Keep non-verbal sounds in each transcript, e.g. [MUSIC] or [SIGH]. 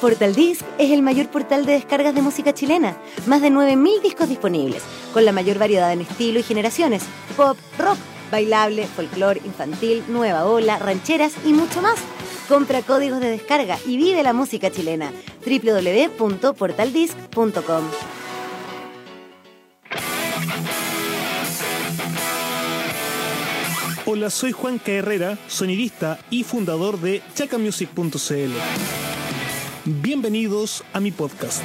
Portal Disc es el mayor portal de descargas de música chilena. Más de 9.000 discos disponibles, con la mayor variedad en estilo y generaciones. Pop, rock, bailable, folclore, infantil, nueva ola, rancheras y mucho más. Compra códigos de descarga y vive la música chilena. www.portaldisc.com Hola, soy Juan K. Herrera, sonidista y fundador de chacamusic.cl. Bienvenidos a mi podcast.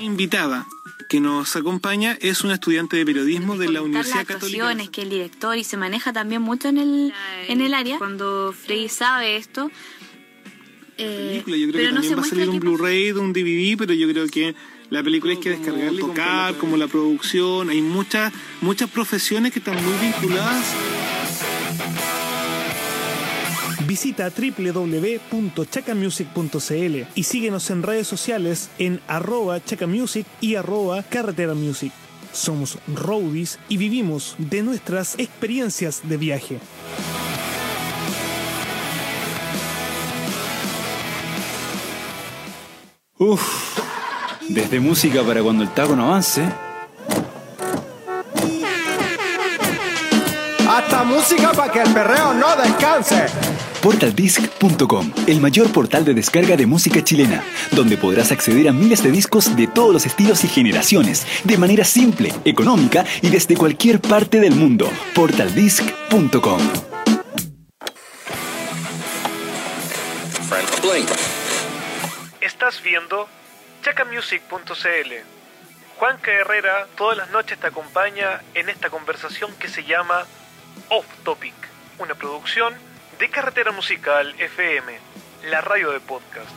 Invitada que nos acompaña es una estudiante de periodismo de la Universidad Católica. que el director y se maneja también mucho en el, en el área. Cuando Frey sabe esto, eh, película, yo creo que también va a salir un Blu-ray, un DVD, pero yo creo que la película hay que descargarla tocar, como la producción. Hay muchas, muchas profesiones que están muy vinculadas. Visita www.chacamusic.cl y síguenos en redes sociales en arroba chacamusic y arroba carretera music. Somos roadies y vivimos de nuestras experiencias de viaje. Uf, desde música para cuando el taco no avance. Hasta música para que el perreo no descanse. Portaldisc.com, el mayor portal de descarga de música chilena, donde podrás acceder a miles de discos de todos los estilos y generaciones, de manera simple, económica y desde cualquier parte del mundo. Portaldisc.com. Estás viendo chacamusic.cl. Juan Herrera todas las noches te acompaña en esta conversación que se llama Off Topic, una producción de Carretera Musical FM, la radio de podcast.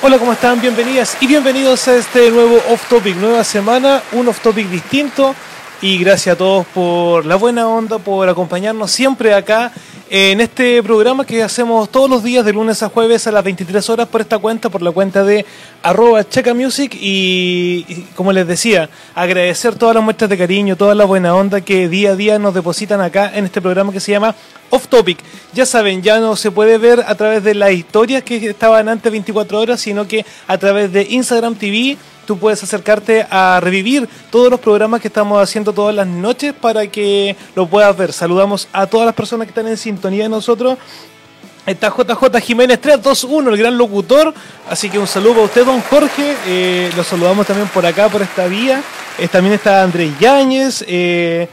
Hola, ¿cómo están? Bienvenidas y bienvenidos a este nuevo Off Topic, nueva semana, un Off Topic distinto y gracias a todos por la buena onda, por acompañarnos siempre acá en este programa que hacemos todos los días de lunes a jueves a las 23 horas por esta cuenta, por la cuenta de arroba checamusic y, y como les decía, agradecer todas las muestras de cariño, toda la buena onda que día a día nos depositan acá en este programa que se llama Off Topic. Ya saben, ya no se puede ver a través de las historias que estaban antes 24 horas, sino que a través de Instagram TV tú puedes acercarte a revivir todos los programas que estamos haciendo todas las noches para que lo puedas ver. Saludamos a todas las personas que están en sintonía de nosotros. Está JJ Jiménez 321, el gran locutor. Así que un saludo a usted, don Jorge. Eh, lo saludamos también por acá, por esta vía. Eh, también está Andrés Yáñez. Eh,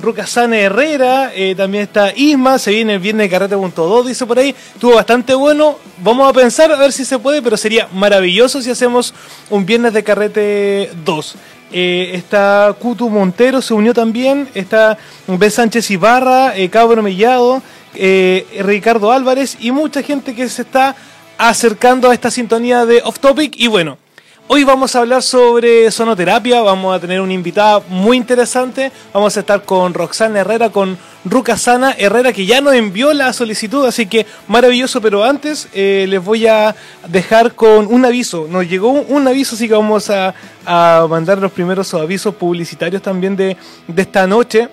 Rucasane Herrera, eh, también está Isma, se viene el viernes de carrete.2, dice por ahí, estuvo bastante bueno, vamos a pensar a ver si se puede, pero sería maravilloso si hacemos un viernes de carrete 2. Eh, está Cutu Montero, se unió también, está B. Sánchez Ibarra, eh, Cabro Mellado, eh, Ricardo Álvarez y mucha gente que se está acercando a esta sintonía de Off Topic y bueno, Hoy vamos a hablar sobre sonoterapia, vamos a tener una invitada muy interesante, vamos a estar con Roxana Herrera, con Rucasana Herrera, que ya nos envió la solicitud, así que maravilloso, pero antes eh, les voy a dejar con un aviso, nos llegó un, un aviso, así que vamos a, a, mandar los primeros avisos publicitarios también de, de esta noche.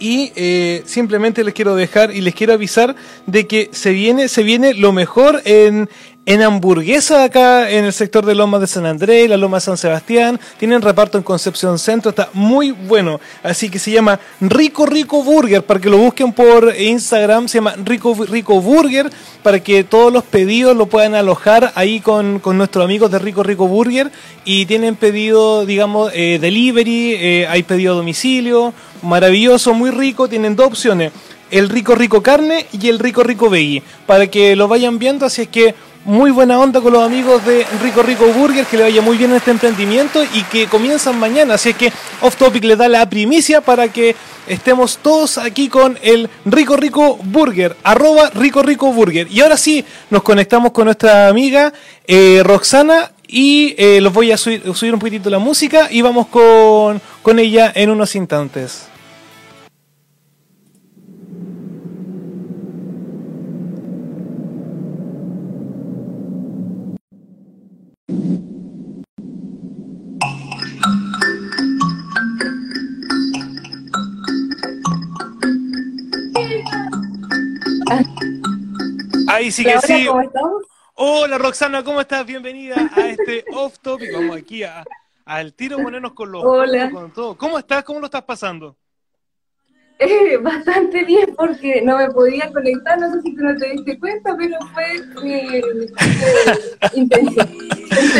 Y eh, simplemente les quiero dejar y les quiero avisar de que se viene, se viene lo mejor en, en hamburguesa acá en el sector de Lomas de San Andrés, la Loma de San Sebastián. Tienen reparto en Concepción Centro, está muy bueno. Así que se llama Rico Rico Burger, para que lo busquen por Instagram, se llama Rico Rico Burger, para que todos los pedidos lo puedan alojar ahí con, con nuestros amigos de Rico Rico Burger. Y tienen pedido, digamos, eh, delivery, eh, hay pedido a domicilio, maravilloso, muy rico, tienen dos opciones. El rico rico carne y el rico rico veggie. Para que lo vayan viendo, así es que muy buena onda con los amigos de Rico Rico Burger, que le vaya muy bien en este emprendimiento y que comienzan mañana. Así es que Off Topic le da la primicia para que estemos todos aquí con el Rico Rico Burger, arroba Rico Rico Burger. Y ahora sí, nos conectamos con nuestra amiga eh, Roxana y eh, los voy a subir, subir, un poquitito la música y vamos con, con ella en unos instantes. Ahí sí que sí. ¿cómo? Hola Roxana, ¿cómo estás? Bienvenida a [LAUGHS] este off topic. Vamos aquí a, al tiro ponernos con los Hola. con todo. ¿Cómo estás? ¿Cómo lo estás pasando? Eh, [LAUGHS] bastante bien porque no me podía conectar, no sé si tú no te diste cuenta, pero fue eh, eh, intenso.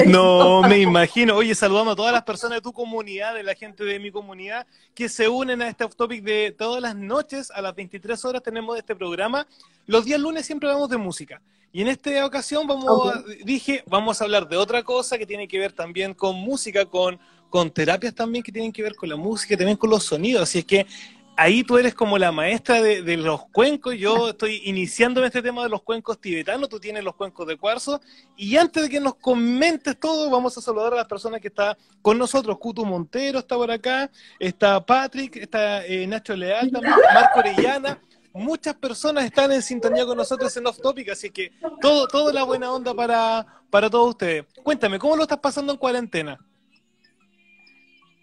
No, me imagino. Oye, saludamos a todas las personas de tu comunidad, de la gente de mi comunidad, que se unen a este off topic de todas las noches a las 23 horas tenemos este programa. Los días lunes siempre hablamos de música. Y en esta ocasión vamos Ok. a- dije, vamos a hablar de otra cosa que tiene que ver también con música, con, con terapias también que tienen que ver con la música, también con los sonidos. Así es que ahí tú eres como la maestra de, de los cuencos. Yo [LAUGHS] estoy iniciando en este tema de los cuencos tibetanos. Tú tienes los cuencos de cuarzo. Y antes de que nos comentes todo, vamos a saludar a las personas que están con nosotros. Cutu Montero está por acá, está Patrick, está eh, Nacho Leal también, Marco Orellana. Muchas personas están en sintonía con nosotros en Off Topic, así que todo, toda la buena onda para, para todos ustedes. Cuéntame, ¿cómo lo estás pasando en cuarentena?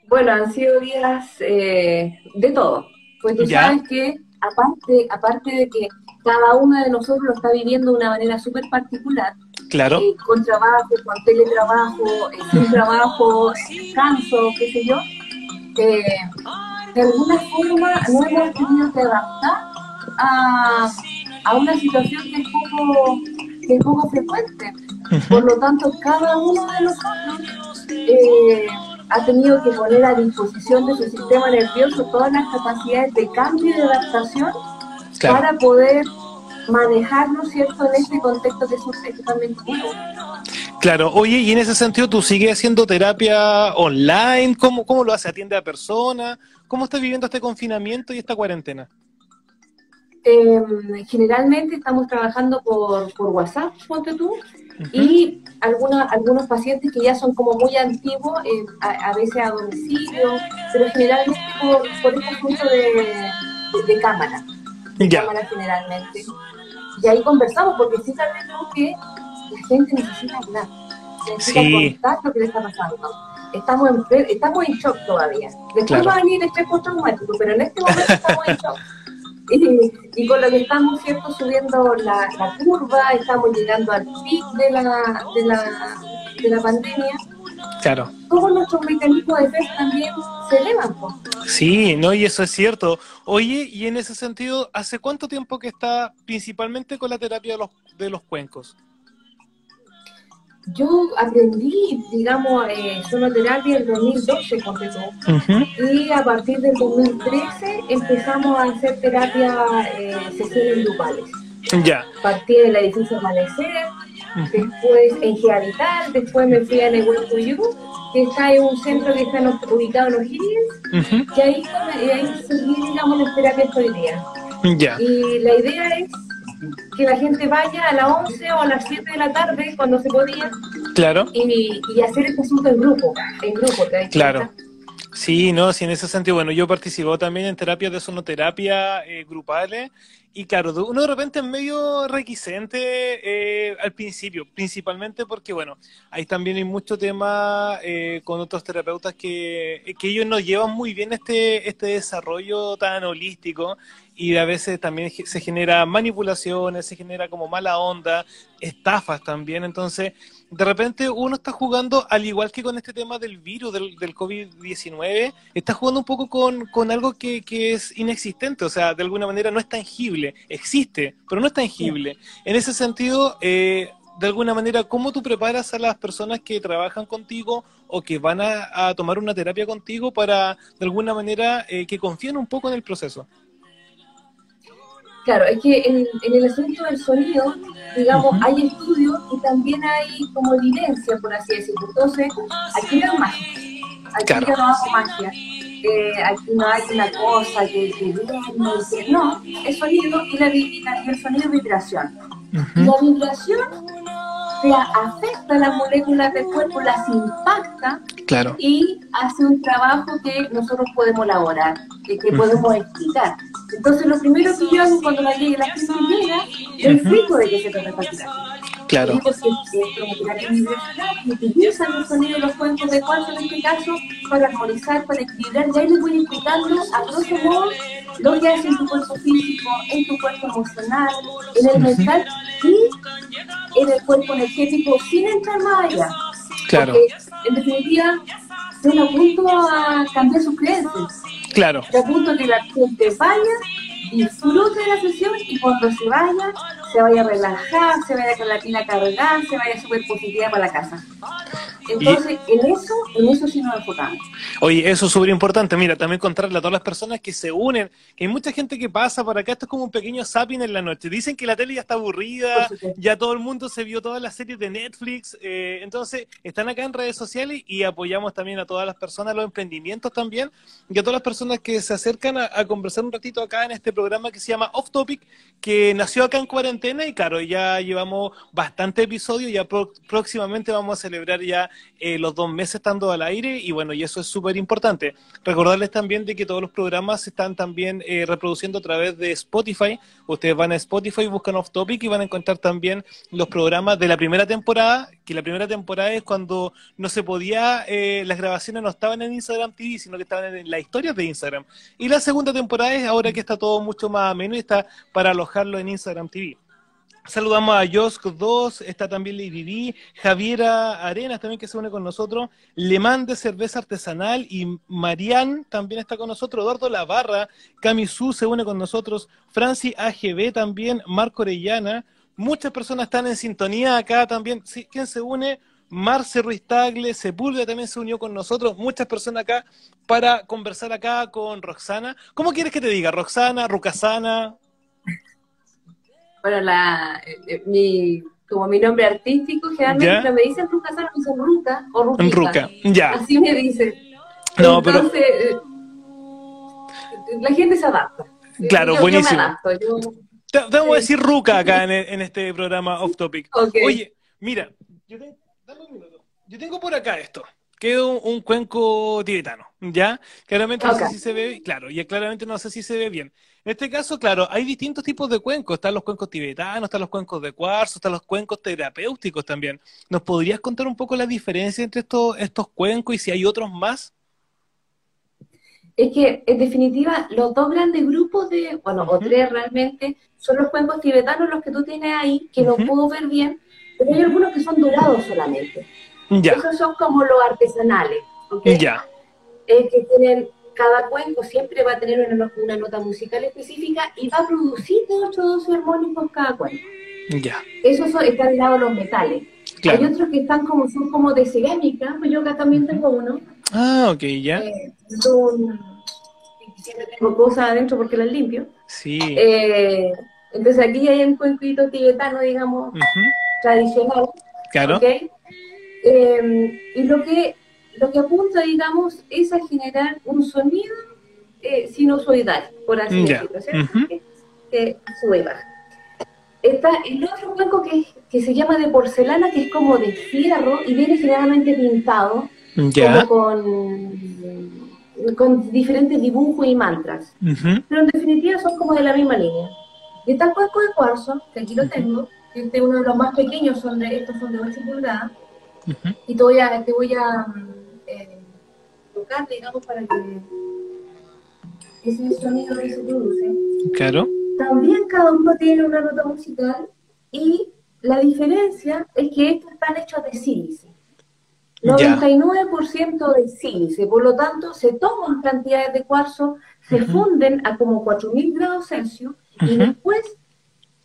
Bueno, han sido días eh, de todo. Pues tú Ya. sabes que, aparte, aparte de que cada uno de nosotros lo está viviendo de una manera súper particular, Claro, eh, con trabajo, con teletrabajo, eh, sin [LAUGHS] trabajo, descanso, qué sé yo, eh, de alguna forma no hemos tenido que adaptar a, a una situación que es poco, que es poco frecuente. Por lo tanto, cada uno de nosotros eh, ha tenido que poner a disposición de su sistema nervioso todas las capacidades de cambio y de adaptación claro. para poder manejarnos, ¿cierto?, en este contexto que es un- nuevo. Claro, oye, y en ese sentido, ¿tú sigues haciendo terapia online? ¿Cómo, cómo lo hace? ¿Atiende a personas? ¿Cómo estás viviendo este confinamiento y esta cuarentena? Eh, generalmente estamos trabajando por, por WhatsApp, ponte tú, y alguna- algunos pacientes que ya son como muy antiguos, eh, a, a veces a domicilio, pero generalmente por, por este asunto de, de, de cámara, de cámara generalmente. Y ahí conversamos, porque sí sabemos que la gente necesita hablar, necesita Sí. contar lo que le está pasando. Estamos en, estamos en shock todavía. Después Claro. va a venir el estrés postraumático, pero en este momento estamos en shock. [LAUGHS] Y, [LAUGHS] y con lo que estamos cierto subiendo la, la curva, estamos llegando al pic de la, de la, de la pandemia, Claro. todos nuestros mecanismos de defensa también se elevan. po. Sí, no, y eso es cierto. Oye, y en ese sentido, ¿hace cuánto tiempo que está principalmente con la terapia de los, de los cuencos? Yo aprendí, digamos, eh, sonoterapia en 2012, ponte tú. Y a partir del 2013 empezamos a hacer terapia eh, sesiones grupales. Ya. Partí del edificio Amanecer, después en Gehabitar, después me fui a You, que está en un centro que está en- ubicado en Ujú. y ahí, come- y ahí seguí, digamos, las terapias hoy día. Ya. Y la idea es que la gente vaya a las 11 o a las 7 de la tarde, cuando se podía, Claro. y, y hacer este asunto en grupo, en grupo. ¿te das Claro. Sí, no, sí, en ese sentido, bueno, yo participado también en terapias de sonoterapia eh, grupales y claro, uno de repente es medio requisente eh, al principio, principalmente porque, bueno, ahí también hay mucho tema eh, con otros terapeutas que, que ellos no llevan muy bien este, este desarrollo tan holístico y a veces también se genera manipulaciones, se genera como mala onda, estafas también, entonces de repente uno está jugando, al igual que con este tema del virus, del, del COVID-19, está jugando un poco con, con algo que, que es inexistente, o sea, de alguna manera no es tangible, existe, pero no es tangible. En ese sentido, eh, de alguna manera, ¿cómo tú preparas a las personas que trabajan contigo o que van a, a tomar una terapia contigo para, de alguna manera, eh, que confíen un poco en el proceso? Claro, es que en, en el asunto del sonido, digamos, hay estudios y también hay como evidencia, por así decirlo. Entonces, aquí no es magia. Aquí Claro. no hago magia. Eh, aquí no hay una cosa que, que no, que- no, es sonido y, la, y el sonido es vibración. La vibración te afecta las moléculas del cuerpo, las impacta Claro. y hace un trabajo que nosotros podemos elaborar, que, que podemos explicar. Entonces, lo primero que yo hago cuando la, la gente llega, yo explico de qué se trata. Claro. Sí, porque es cromoterapia vibracional y utilizan el sonido de los cuencos de cuarzo en este caso para armonizar, para equilibrar. Ya les voy explicando a grosso modo lo que hace en tu cuerpo físico, en tu cuerpo emocional, en el mental, y en el cuerpo energético sin entrar más allá. Claro. Porque, en definitiva, yo apunto a cambiar sus creencias. Claro. A que la gente vaya, disfrute de la sesión y cuando se vaya, se vaya a relajar, se vaya con la pila cargada, se vaya súper positiva para la casa. Entonces, en eso, en eso sí nos enfocamos. Oye, eso es súper importante. Mira, también contarle a todas las personas que se unen, que hay mucha gente que pasa por acá, esto es como un pequeño zapping en la noche. Dicen que la tele ya está aburrida, ya todo el mundo se vio todas las series de Netflix, eh, entonces están acá en redes sociales y apoyamos también a todas las personas, los emprendimientos también, y a todas las personas que se acercan a, a conversar un ratito acá en este programa que se llama Off Topic, que nació acá en cuarentena y claro, ya llevamos bastante episodios, ya pro- próximamente vamos a celebrar ya eh, los dos meses estando al aire y bueno, y eso es súper importante. Recordarles también de que todos los programas se están también eh, reproduciendo a través de Spotify. Ustedes van a Spotify, buscan Off Topic y van a encontrar también los programas de la primera temporada, que la primera temporada es cuando no se podía, eh, las grabaciones no estaban en Instagram TV, sino que estaban en las historias de Instagram. Y la segunda temporada es ahora que está todo mucho más ameno y está para alojarlo en Instagram TV. Saludamos a Josk 2, está también Lady Javiera Arenas también que se une con nosotros, Le de Cerveza Artesanal y Marian también está con nosotros, Eduardo Lavarra, Camisú se une con nosotros, Franci AGB también, Marco Orellana, muchas personas están en sintonía acá también. ¿Quién se une? Marce Ruiz Tagle, Sepúlveda también se unió con nosotros, muchas personas acá para conversar acá con Roxana. ¿Cómo quieres que te diga? Roxana, Rucasana, Bueno, la, eh, mi, como mi nombre artístico, generalmente ¿Ya? me dicen Ruca Sara, me dicen Ruca o Ruquita. Ruca, ya. Así me dicen. No, pero- Entonces, eh, la gente se adapta. Claro, Yo- yo buenísimo. me adapto, yo- vamos a decir Ruca acá en, [LAUGHS] en este programa Off Topic. Ok. Oye, mira, yo, te- dame un minuto. Yo tengo por acá esto, que es un, un cuenco tibetano, ¿ya? Claramente no Ok. sé si se ve, claro, y claramente no sé si se ve bien. En este caso, claro, hay distintos tipos de cuencos. Están los cuencos tibetanos, están los cuencos de cuarzo, están los cuencos terapéuticos también. ¿Nos podrías contar un poco la diferencia entre estos, estos cuencos y si hay otros más? Es que, en definitiva, los dos grandes grupos de, bueno, o tres realmente, son los cuencos tibetanos los que tú tienes ahí, que no Ujú. puedo ver bien, pero hay algunos que son dorados solamente. Ya, Esos son como los artesanales. ya, es que tienen, cada cuenco siempre va a tener una, no- una nota musical específica y va a producir de 8 o 12 armónicos cada cuenco. ya, Esos son, están al lado de los metales. claro. Hay otros que están como, son como de cerámica, pues yo acá también tengo uno. Ah, ok, ya. Eh, son, siempre tengo cosas adentro porque las limpio. Sí. Eh, entonces aquí hay un cuenquito tibetano, digamos, tradicional. Claro. ¿ok? Eh, y lo que, lo que apunta, digamos, es a generar un sonido eh, sinusoidal, por así decirlo. Que- que sube y baja. Está el otro cuenco que, que se llama de porcelana, que es como de fierro y viene generalmente pintado como con, con diferentes dibujos y mantras. Pero en definitiva son como de la misma línea. Y está el cuenco de cuarzo, que aquí lo tengo, que este es uno de los más pequeños, son de, estos son de 8 pulgadas, y te voy a, te voy a tocar, digamos, para que ese sonido que se produce. Claro. También cada uno tiene una nota musical y la diferencia es que estos están hechos de sílice. Ya. 99% de sílice, por lo tanto se toman cantidades de cuarzo, se funden a como 4000 grados Celsius y después,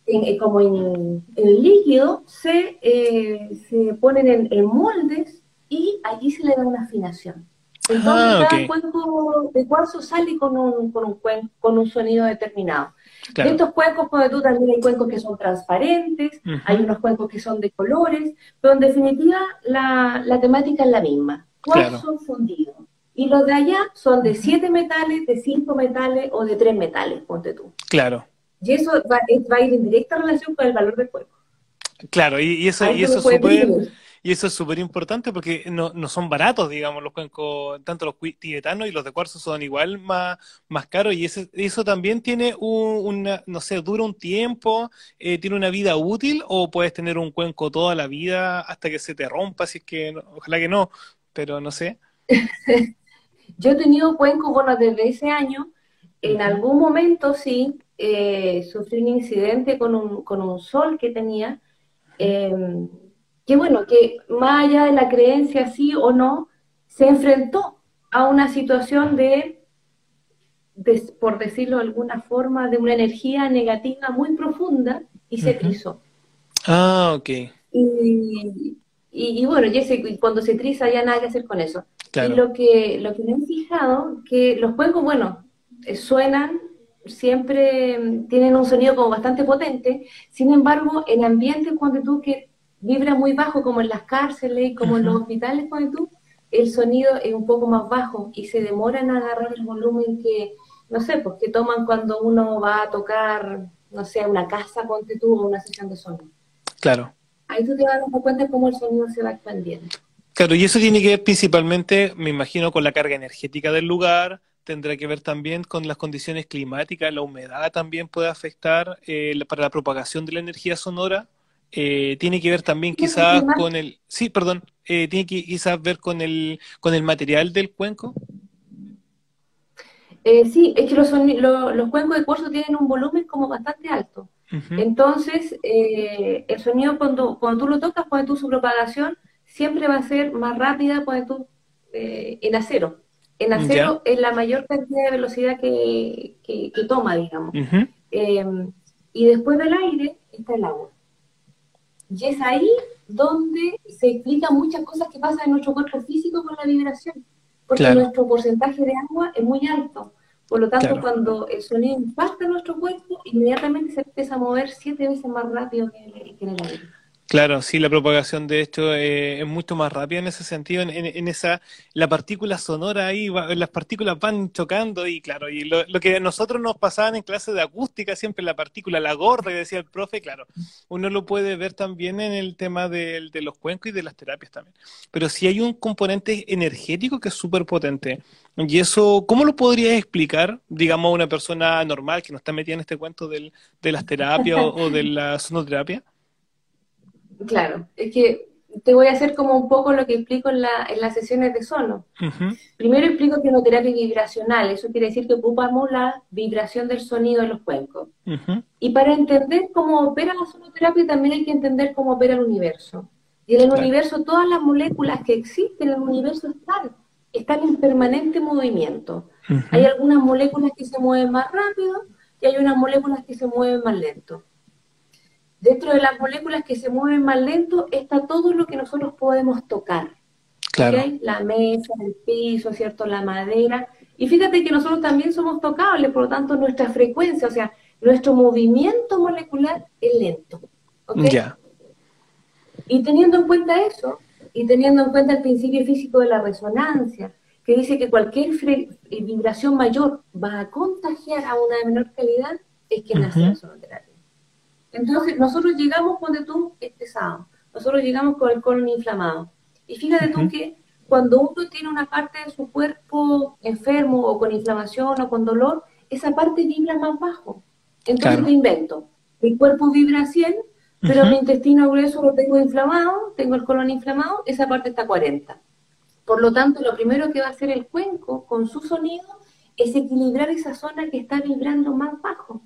en- eh, como en, en líquido, se, eh, se ponen en, en moldes y allí se le da una afinación. Entonces Ah, cada cuenco de cuarzo sale con un, con un, cuen- con un sonido determinado. De Claro. estos cuencos, cuando tú también hay cuencos que son transparentes, hay unos cuencos que son de colores, pero en definitiva la, la temática es la misma. Cuarzo fundido. Y los de allá son de siete metales, de cinco metales o de tres metales, ponte tú. Claro. Y eso va, va a ir en directa relación con el valor del cuenco. Claro, y, y eso, y eso es súper. Y eso es súper importante porque no, no son baratos, digamos, los cuencos, tanto los tibetanos y los de cuarzo son igual más, más caros y eso también tiene un, una, no sé, dura un tiempo, eh, tiene una vida útil o puedes tener un cuenco toda la vida hasta que se te rompa, es que, ojalá que no, pero no sé. [LAUGHS] Yo he tenido cuencos, bueno, desde ese año, en algún momento sí, eh, sufrí un incidente con un, con un sol que tenía, em, que bueno, que más allá de la creencia sí o no, se enfrentó a una situación de, por decirlo de alguna forma, de una energía negativa muy profunda y se trizó. Ah, ok. Y, y, bueno, y cuando se triza ya nada que hacer con eso. Y lo que, lo que me he fijado, que los cuencos, bueno, eh, suenan, siempre mm, tienen un sonido como bastante potente, sin embargo, en ambientes cuando tú que vibra muy bajo, como en las cárceles, como en los hospitales, cuando tú, el sonido es un poco más bajo y se demoran a agarrar el volumen que, no sé, pues que toman cuando uno va a tocar, no sé, una casa, ponte tú, o una sesión de sonido. Claro. Ahí tú te vas dando cuenta cómo el sonido se va expandiendo. Claro, y eso tiene que ver principalmente, me imagino, con la carga energética del lugar, tendrá que ver también con las condiciones climáticas, la humedad también puede afectar eh, para la propagación de la energía sonora. Eh, tiene que ver también quizás con el, sí, perdón, eh, tiene que quizás ver con el con el material del cuenco. sí, es que los, los cuencos de cuarzo tienen un volumen como bastante alto. Entonces, el sonido cuando, cuando tú lo tocas, cuando tú su propagación, siempre va a ser más rápida cuando tú eh, en acero. En acero es la mayor cantidad de velocidad que, que, toma, digamos. Em, y después del aire está el agua. Y es ahí donde se explican muchas cosas que pasan en nuestro cuerpo físico con la vibración. Porque nuestro porcentaje de agua es muy alto. Por lo tanto, cuando el sonido impacta nuestro cuerpo, inmediatamente se empieza a mover siete veces más rápido que que en el aire. Claro, sí, la propagación de esto eh, es mucho más rápida en ese sentido, en, esa, la partícula sonora ahí, las partículas van chocando y claro, y lo, que a nosotros nos pasaban en clase de acústica, siempre la partícula, la gorda que decía el profe, claro, uno lo puede ver también en el tema de, de los cuencos y de las terapias también. Pero sí hay un componente energético que es súper potente. Y eso, ¿cómo lo podrías explicar, digamos, a una persona normal que no está metida en este cuento del, de las terapias o, o de la sonoterapia? Claro, es que te voy a hacer como un poco lo que explico en, la, en las sesiones de sono. Primero explico que es una terapia vibracional, eso quiere decir que ocupamos la vibración del sonido en los cuencos. Y para entender cómo opera la sonoterapia también hay que entender cómo opera el universo. Y en el universo todas las moléculas que existen en el universo están, están en permanente movimiento. Hay algunas moléculas que se mueven más rápido y hay unas moléculas que se mueven más lento. Dentro de las moléculas que se mueven más lento está todo lo que nosotros podemos tocar. Claro. La mesa, el piso, ¿cierto? La madera. Y fíjate que nosotros también somos tocables, por lo tanto nuestra frecuencia, o sea, nuestro movimiento molecular es lento. Ya. Y teniendo en cuenta eso, y teniendo en cuenta el principio físico de la resonancia, que dice que cualquier eh, vibración mayor va a contagiar a una de menor calidad, es que nace la sonoterapia. Entonces, nosotros llegamos cuando tú estresado, nosotros llegamos con el colon inflamado. Y fíjate tú que cuando uno tiene una parte de su cuerpo enfermo o con inflamación o con dolor, esa parte vibra más bajo. Entonces te invento, mi cuerpo vibra 100, pero mi intestino grueso lo tengo inflamado, tengo el colon inflamado, esa parte está 40. Por lo tanto, lo primero que va a hacer el cuenco con su sonido es equilibrar esa zona que está vibrando más bajo.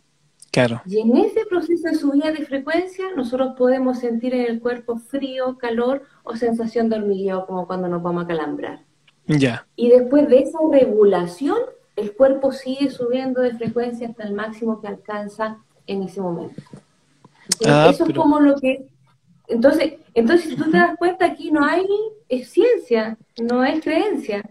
Y en ese proceso de subida de frecuencia, nosotros podemos sentir en el cuerpo frío, calor o sensación de hormigueo, como cuando nos vamos a calambrar. Ya. Y después de esa regulación, el cuerpo sigue subiendo de frecuencia hasta el máximo que alcanza en ese momento. Ah, eso es como lo que... Entonces, entonces, si tú te das cuenta, aquí no hay es ciencia, no es creencia.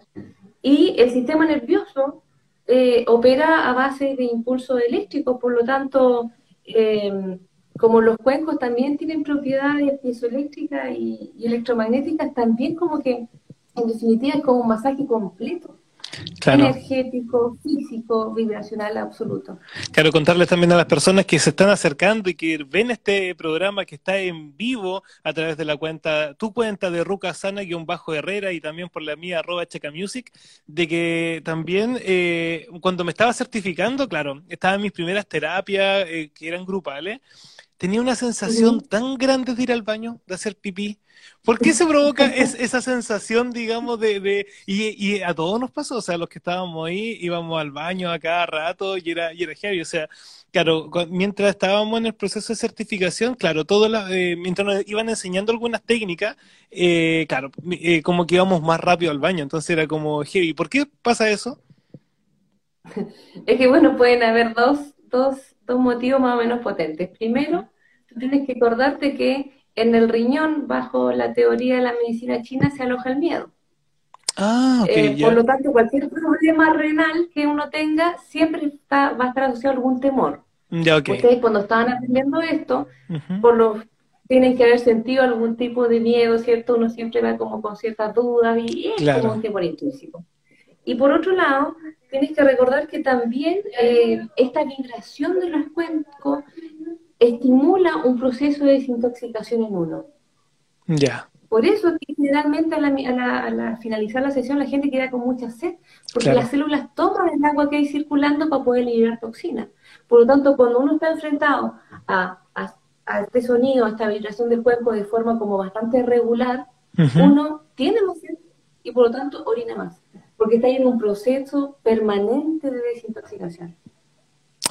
Y el sistema nervioso eh, opera a base de impulso eléctrico, por lo tanto, eh, como los cuencos también tienen propiedades piezoeléctricas y, y electromagnéticas, también como que, en definitiva, es como un masaje completo energético, físico, vibracional absoluto. Claro, contarles también a las personas que se están acercando y que ven este programa que está en vivo a través de la cuenta, tu cuenta de Ruca Sana-Bajo Herrera y también por la mía arroba Checa Music, de que también eh, cuando me estaba certificando, claro, estaban mis primeras terapias eh, que eran grupales, tenía una sensación tan grande de ir al baño, de hacer pipí. ¿Por qué se provoca esa sensación, digamos, de... de y, a todos nos pasó, o sea, los que estábamos ahí íbamos al baño a cada rato y era, y era heavy, o sea, claro, mientras estábamos en el proceso de certificación, claro, todo eh, mientras nos iban enseñando algunas técnicas, eh, claro, eh, como que íbamos más rápido al baño, entonces era como heavy. ¿Por qué pasa eso? [LAUGHS] Es que, bueno, pueden haber dos, dos, dos motivos más o menos potentes. Primero, tú tienes que acordarte que en el riñón, bajo la teoría de la medicina china, se aloja el miedo. Ah, eh, por lo tanto, cualquier problema renal que uno tenga siempre está, va a estar asociado a algún temor. Okay. Ustedes cuando estaban aprendiendo esto, por lo tienen que haber sentido algún tipo de miedo, ¿cierto? Uno siempre va como con ciertas dudas y es como un temor intrínseco. Y por otro lado, tienes que recordar que también eh, esta vibración de los cuencos estimula un proceso de desintoxicación en uno. Ya. Por eso que generalmente a la, finalizar la sesión la gente queda con mucha sed, porque las células toman el agua que hay circulando para poder liberar toxinas. Por lo tanto, cuando uno está enfrentado a, este sonido, a esta vibración del cuerpo de forma como bastante regular, uno tiene más sed y por lo tanto orina más porque está en un proceso permanente de desintoxicación.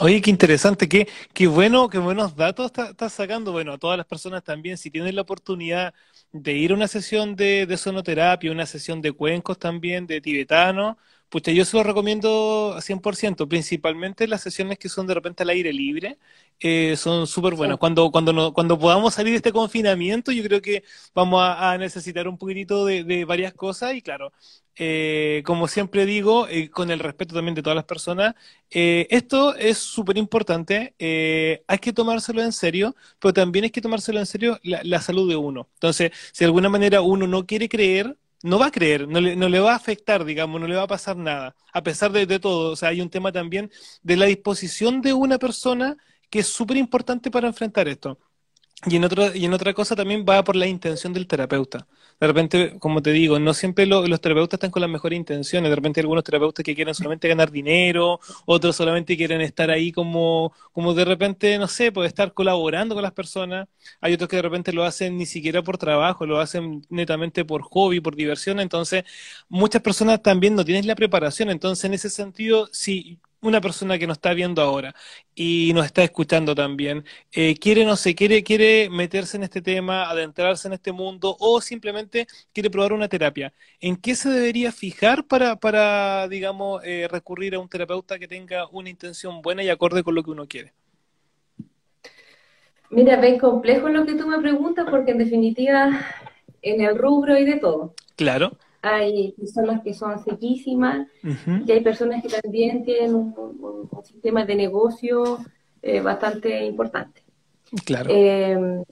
Oye, qué interesante, qué, qué bueno, qué buenos datos estás sacando. Bueno, a todas las personas también, si tienen la oportunidad de ir a una sesión de, de sonoterapia, una sesión de cuencos también, de tibetano, pues yo se lo recomiendo 100%, principalmente las sesiones que son de repente al aire libre, eh, son súper buenas. Cuando, cuando, cuando podamos salir de este confinamiento, yo creo que vamos a, necesitar un poquitito de, varias cosas y claro, eh, como siempre digo, eh, con el respeto también de todas las personas, esto es súper importante, hay que tomárselo en serio, pero también hay que tomárselo en serio la, la salud de uno. Entonces, si de alguna manera uno no quiere creer, no va a creer, no le, no le, va a afectar, digamos, no le va a pasar nada, a pesar de, todo. O sea, hay un tema también de la disposición de una persona que es súper importante para enfrentar esto. Y en, otro, y en otra cosa también va por la intención del terapeuta. De repente, como te digo, no siempre los terapeutas están con las mejores intenciones. De repente hay algunos terapeutas que quieren solamente ganar dinero, otros solamente quieren estar ahí como, como de repente, no sé, puede estar colaborando con las personas. Hay otros que de repente lo hacen ni siquiera por trabajo, lo hacen netamente por hobby, por diversión. Entonces, muchas personas también no tienen la preparación. Entonces, en ese sentido, sí, una persona que nos está viendo ahora y nos está escuchando también, eh, quiere, no sé, quiere, quiere meterse en este tema, adentrarse en este mundo o simplemente quiere probar una terapia, ¿en qué se debería fijar para, para digamos, eh, recurrir a un terapeuta que tenga una intención buena y acorde con lo que uno quiere? Mira, ven complejo lo que tú me preguntas porque en definitiva en el rubro hay de todo. Claro hay personas que son sequísimas y hay personas que también tienen un, sistema de negocio eh, bastante importante. Claro. Eh,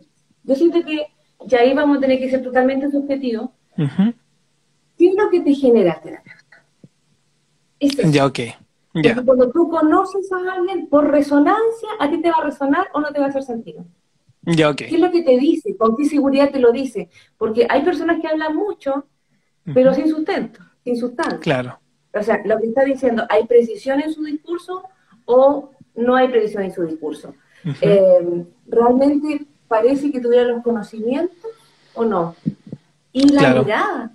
yo siento que ya ahí vamos a tener que ser totalmente subjetivos. ¿Qué es lo que te genera terapeuta? Ya, ok. Ya. Cuando tú conoces a alguien por resonancia, a ti te va a resonar o no te va a hacer sentido. Ya, ok. ¿Qué es lo que te dice? ¿Con qué seguridad te lo dice? Porque hay personas que hablan mucho, pero sin sustento, sin sustancia. Claro. O sea, lo que está diciendo, ¿hay precisión en su discurso o no hay precisión en su discurso? Eh, ¿Realmente parece que tuviera los conocimientos o no? Y la mirada,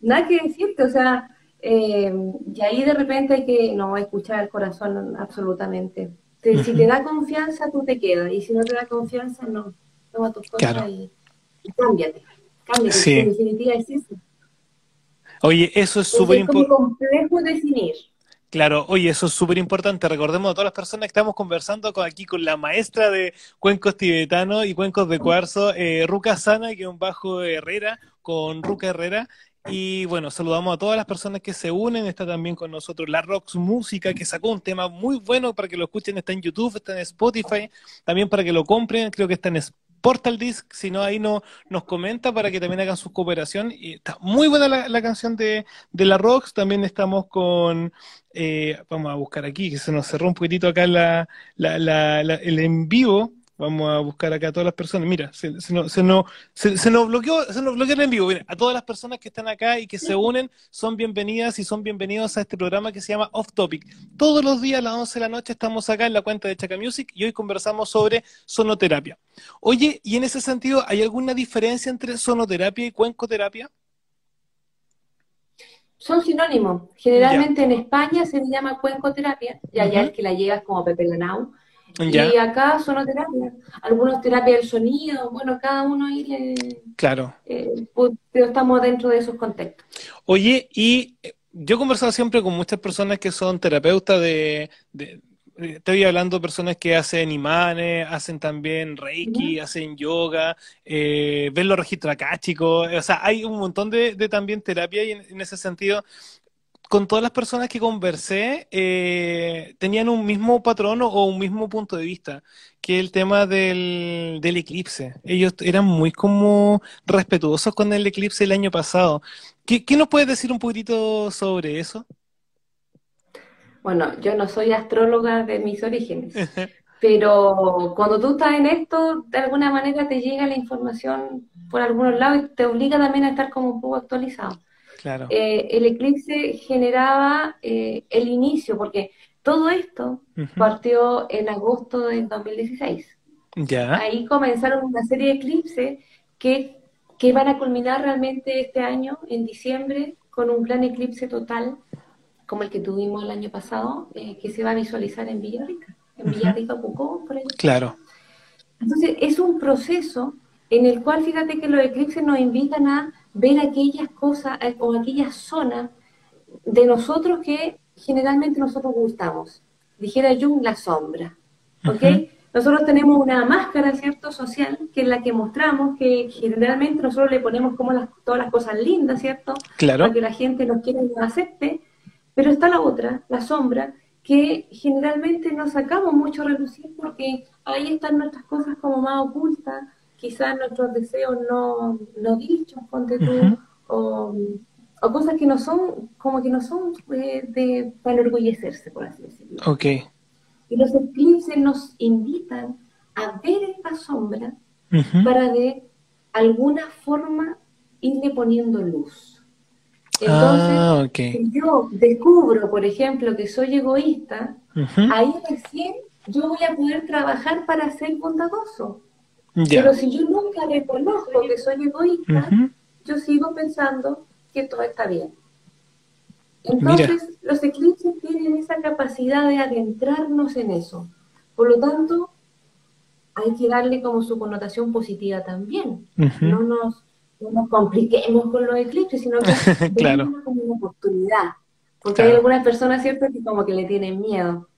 nada que decirte, o sea, eh, y ahí de repente hay que, no, escuchar el corazón absolutamente. Si te da confianza, tú te quedas, y si no te da confianza, no. Toma tus cosas y, y cámbiate. Cámbiate, en definitiva es eso. Oye, eso es súper importante. Es complejo definir. Claro, oye, eso es súper importante. Recordemos a todas las personas que estamos conversando con, aquí con la maestra de cuencos tibetanos y cuencos de cuarzo, eh, Ruca Sana, que es un bajo Herrera, con Ruca Herrera. Y bueno, saludamos a todas las personas que se unen. Está también con nosotros la Rox Música, que sacó un tema muy bueno para que lo escuchen. Está en YouTube, está en Spotify, también para que lo compren. Creo que está en Spotify Portal Disc, si no ahí no, nos comenta para que también hagan su cooperación. Y está muy buena la, canción de, de, la Rocks. También estamos con, eh, vamos a buscar aquí, que se nos cerró un poquitito acá la, el en vivo. Vamos a buscar acá a todas las personas. Mira, se, se, nos, se, nos, se, se nos bloqueó, se nos bloqueó el en vivo. Mira, a todas las personas que están acá y que se unen son bienvenidas y son bienvenidos a este programa que se llama Off Topic. Todos los días a las 11 de la noche estamos acá en la cuenta de Chaca Music y hoy conversamos sobre sonoterapia. Oye, y en ese sentido, ¿hay alguna diferencia entre sonoterapia y cuencoterapia? Son sinónimos. Generalmente en España se le llama cuencoterapia y allá es que la llevas como Pepe Lanau. Ya. Y acá sonoterapia. Algunos terapia del sonido, bueno, cada uno ahí le... Claro. eh, pero estamos dentro de esos contextos. Oye, y eh, yo he conversado siempre con muchas personas que son terapeutas de, de- eh, estoy hablando de personas que hacen imanes, hacen también reiki, hacen yoga, eh, ven los registros akáshicos, o sea, hay un montón de, de también terapia y en, en ese sentido, con todas las personas que conversé, eh, tenían un mismo patrón o un mismo punto de vista, que el tema del, del eclipse. Ellos eran muy como respetuosos con el eclipse el año pasado. ¿Qué, qué nos puedes decir un poquitito sobre eso? Bueno, yo no soy astróloga de mis orígenes, [LAUGHS] pero cuando tú estás en esto, de alguna manera te llega la información por algunos lados y te obliga también a estar como un poco actualizado. Claro. Eh, el eclipse generaba eh, el inicio, porque todo esto partió en agosto del 2016. Ya. Ahí comenzaron una serie de eclipses que, que van a culminar realmente este año, en diciembre, con un gran eclipse total, como el que tuvimos el año pasado, eh, que se va a visualizar en Villarrica, en Villarrica, Pucó, por ahí. Claro. Entonces, es un proceso en el cual, fíjate que los eclipses nos invitan a ver aquellas cosas eh, o aquellas zonas de nosotros que generalmente nosotros gustamos. Dijera Jung, la sombra. ¿Ok? Nosotros tenemos una máscara, ¿cierto?, social, que es la que mostramos, que generalmente nosotros le ponemos como las, todas las cosas lindas, ¿cierto? Claro. Para que la gente nos quiera y nos acepte. Pero está la otra, la sombra, que generalmente no sacamos mucho a relucir porque ahí están nuestras cosas como más ocultas, quizás nuestros deseos no, no dichos, ponte tú, o, o cosas que no son, como que no son eh, de, para enorgullecerse, por así decirlo. Ok. Y los eclipses nos invitan a ver esta sombra para de alguna forma irle poniendo luz. Entonces, Ah, ok. si yo descubro, por ejemplo, que soy egoísta, ahí recién yo voy a poder trabajar para ser bondadoso. Pero si yo nunca reconozco que soy egoísta, yo sigo pensando que todo está bien. Entonces, los eclipses tienen esa capacidad de adentrarnos en eso. Por lo tanto, hay que darle como su connotación positiva también. No nos, no nos compliquemos con los eclipses, sino que [LAUGHS] Claro. como una oportunidad. Porque Claro. hay algunas personas, ¿cierto?, que como que le tienen miedo.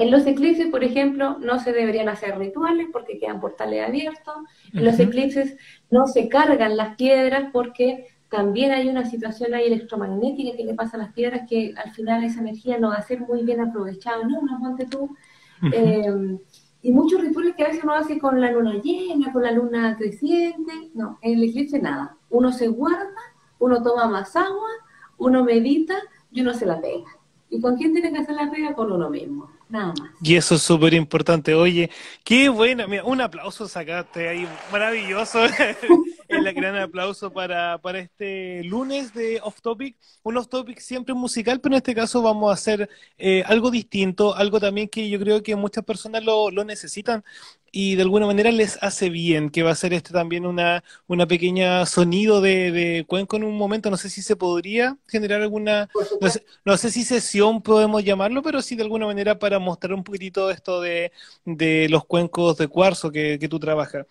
En los eclipses, por ejemplo, no se deberían hacer rituales porque quedan portales abiertos. En los eclipses no se cargan las piedras porque también hay una situación ahí electromagnética que le pasa a las piedras que al final esa energía no va a ser muy bien aprovechada. No, no, ponte tú. Eh, y muchos rituales que a veces uno hace con la luna llena, con la luna creciente. No, en el eclipse nada. Uno se guarda, uno toma más agua, uno medita y uno se la pega. ¿Y con quién tiene que hacer la pega? Con uno mismo. Nada más. Y eso es súper importante. Oye, qué buena. Mira, un aplauso sacaste ahí, maravilloso. [LAUGHS] El gran aplauso para, para este lunes de Off Topic. Un Off Topic siempre musical, pero en este caso vamos a hacer eh, algo distinto, algo también que yo creo que muchas personas lo, lo necesitan y de alguna manera les hace bien, que va a ser este también una, una pequeña sonido de, de cuenco en un momento. No sé si se podría generar alguna no sé, no sé si sesión podemos llamarlo, pero sí de alguna manera para mostrar un poquitito esto de, de los cuencos de cuarzo que, que tú trabajas.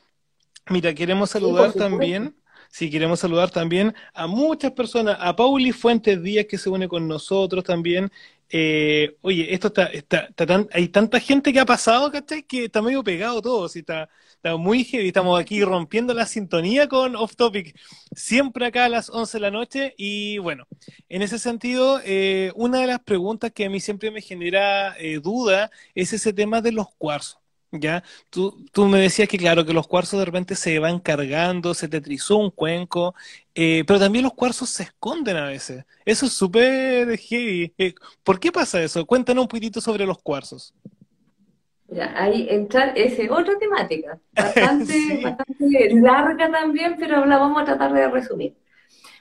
Mira, queremos saludar también, sí, queremos saludar también a muchas personas, a Pauli Fuentes Díaz que se une con nosotros también. Eh, oye, esto está, está, está tan- hay tanta gente que ha pasado, ¿cachai? Que está medio pegado todo, sí, está, está muy heavy, estamos aquí rompiendo la sintonía con Off Topic, siempre acá a las 11 de la noche y bueno, en ese sentido, eh, una de las preguntas que a mí siempre me genera eh, duda es ese tema de los cuarzos. ¿Ya? Tú, tú me decías que, claro, que los cuarzos de repente se van cargando, se te trizó un cuenco, eh, pero también los cuarzos se esconden a veces. Eso es súper heavy. Eh, ¿por qué pasa eso? Cuéntanos un poquitito sobre los cuarzos. ahí entrar, esa es otra temática, [LAUGHS] bastante, bastante larga también, pero la vamos a tratar de resumir.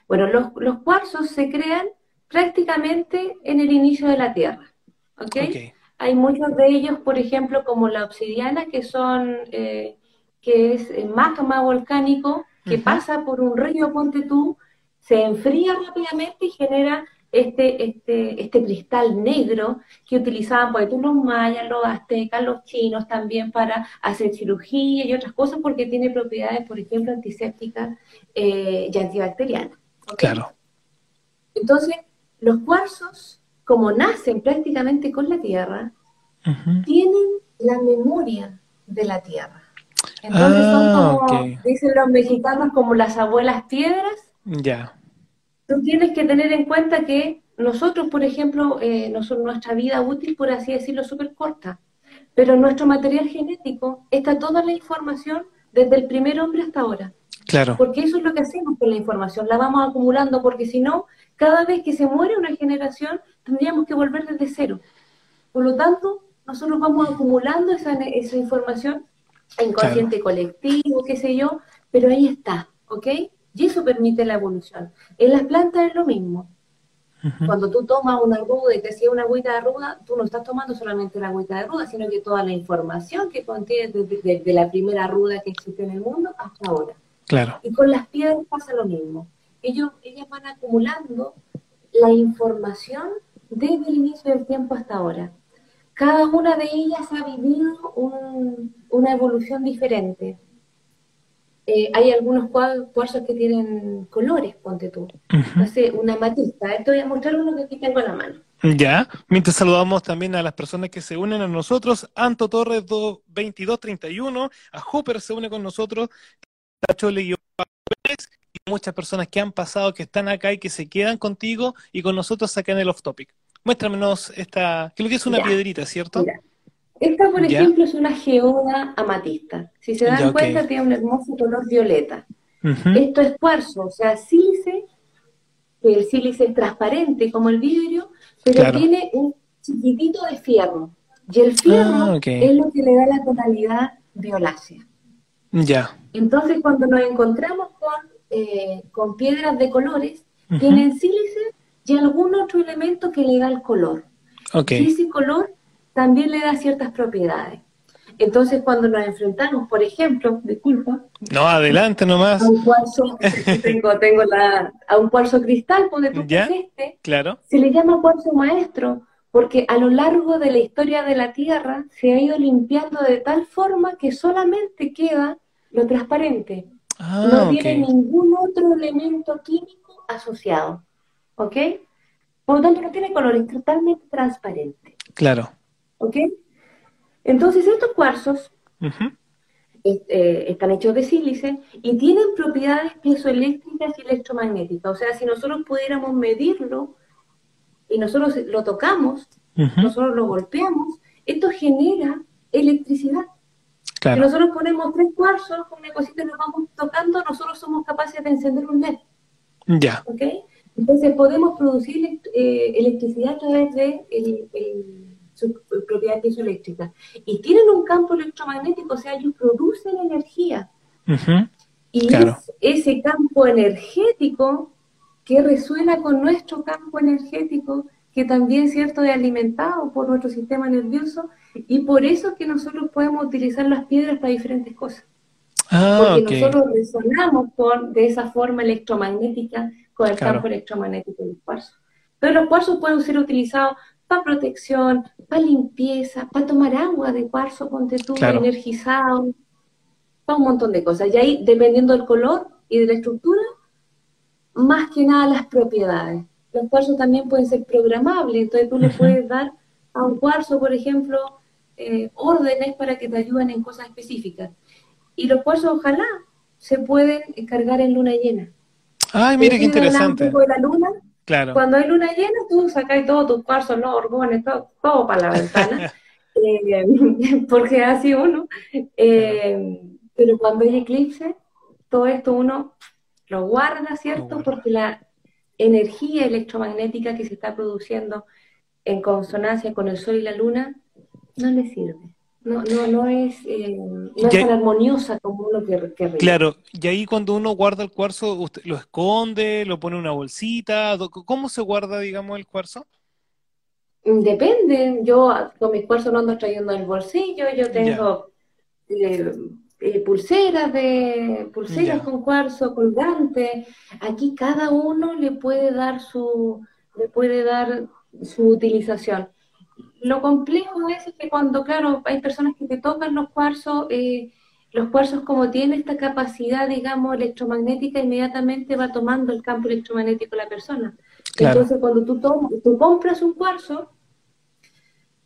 Bueno, los, los cuarzos se crean prácticamente en el inicio de la Tierra. ¿okay? Hay muchos de ellos, por ejemplo, como la obsidiana, que son eh, que es magma volcánico que pasa por un río, ponte tú, se enfría rápidamente y genera este, este, este cristal negro que utilizaban pues, tú, los mayas, los aztecas, los chinos también para hacer cirugía y otras cosas porque tiene propiedades, por ejemplo, antisépticas eh, y antibacterianas. Claro. Entonces, los cuarzos, como nacen prácticamente con la tierra, tienen la memoria de la tierra. Entonces son ah, como, dicen los mexicanos, como las abuelas piedras. Ya. Tú tienes que tener en cuenta que nosotros, por ejemplo, eh, nuestra vida útil, por así decirlo, súper corta, pero nuestro material genético está toda la información desde el primer hombre hasta ahora. Claro. Porque eso es lo que hacemos con la información, la vamos acumulando, porque si no, cada vez que se muere una generación, tendríamos que volver desde cero. Por lo tanto, nosotros vamos acumulando esa, esa información inconsciente colectivo, qué sé yo, pero ahí está, ¿ok? Y eso permite la evolución. En las plantas es lo mismo. Cuando tú tomas una ruda y te hacía una agüita de ruda, tú no estás tomando solamente la agüita de ruda, sino que toda la información que contiene desde, la primera ruda que existe en el mundo hasta ahora. Claro. Y con las piedras pasa lo mismo. Ellos, ellas van acumulando la información desde el inicio del tiempo hasta ahora cada una de ellas ha vivido una evolución diferente. Eh, hay algunos cuarzos que tienen colores, ponte tú. Sé, una matista. Te voy a mostrar uno que aquí tengo en la mano. Ya, mientras saludamos también a las personas que se unen a nosotros, Anto Torres 2231, a Hooper se une con nosotros, Y muchas personas que han pasado, que están acá y que se quedan contigo y con nosotros acá en el Off Topic. Muéstranos esta, lo que es una piedrita, ¿cierto? Esta, por ejemplo, es una geoda amatista. Si se dan cuenta, tiene un hermoso color violeta. Esto es cuarzo, o sea, sílice, el sílice es transparente como el vidrio, pero tiene un chiquitito de fierro. Y el fierro ah, es lo que le da la tonalidad violácea. Ya. Entonces, cuando nos encontramos con, eh, con piedras de colores, tienen sílice y algún otro elemento que le da el color. Okay. Y ese color también le da ciertas propiedades. Entonces, cuando nos enfrentamos, por ejemplo, disculpa. No, adelante nomás. A un cuarzo, [LAUGHS] tengo, tengo la, a un cuarzo cristal, donde tú ¿Ya? claro. se le llama cuarzo maestro, porque a lo largo de la historia de la Tierra se ha ido limpiando de tal forma que solamente queda lo transparente. Ah, no tiene ningún otro elemento químico asociado. ¿ok? Por lo tanto, no tiene color, es totalmente transparente. Claro. ¿Ok? Entonces, estos cuarzos eh, están hechos de sílice y tienen propiedades piezoeléctricas y electromagnéticas. O sea, si nosotros pudiéramos medirlo y nosotros lo tocamos, nosotros lo golpeamos, esto genera electricidad. Claro. Si nosotros ponemos tres cuarzos, una cosita y lo vamos tocando, nosotros somos capaces de encender un LED. Ya. ¿Ok? Entonces podemos producir eh, electricidad a través de su propiedad piezoeléctrica. Y tienen un campo electromagnético, o sea, ellos producen energía. Y es ese campo energético que resuena con nuestro campo energético, que también, cierto, es alimentado por nuestro sistema nervioso, y por eso es que nosotros podemos utilizar las piedras para diferentes cosas. Ah, Porque nosotros resonamos con, de esa forma electromagnética con el campo electromagnético del cuarzo. Pero los cuarzos pueden ser utilizados para protección, para limpieza, para tomar agua de cuarzo, ponte tú, energizado, para un montón de cosas. Y ahí, dependiendo del color y de la estructura, más que nada las propiedades. Los cuarzos también pueden ser programables, entonces tú le puedes dar a un cuarzo, por ejemplo, eh, órdenes para que te ayuden en cosas específicas. Y los cuarzos ojalá se pueden cargar en luna llena. Ay, mire qué interesante. De la luna, claro. Cuando hay luna llena, tú sacas todos tus cuarzos, los orgones, todo, todo para la ventana, [LAUGHS] eh, [LAUGHS] porque así uno. Eh, pero cuando hay eclipse, todo esto uno lo guarda, ¿cierto? Porque la energía electromagnética que se está produciendo en consonancia con el Sol y la Luna no le sirve. No, no, no es, eh, no es tan armoniosa como uno que, que Claro, y ahí cuando uno guarda el cuarzo, usted lo esconde, lo pone en una bolsita, ¿cómo se guarda, digamos, el cuarzo? Depende, yo con mis cuarzos no ando trayendo en el bolsillo, yo tengo eh, eh, pulseras de pulseras con cuarzo, colgante. Aquí cada uno le puede dar su, le puede dar su utilización. Lo complejo es que cuando, claro, hay personas que te tocan los cuarzos, eh, los cuarzos como tienen esta capacidad, digamos, electromagnética, inmediatamente va tomando el campo electromagnético la persona. Entonces, cuando tú, tú compras un cuarzo,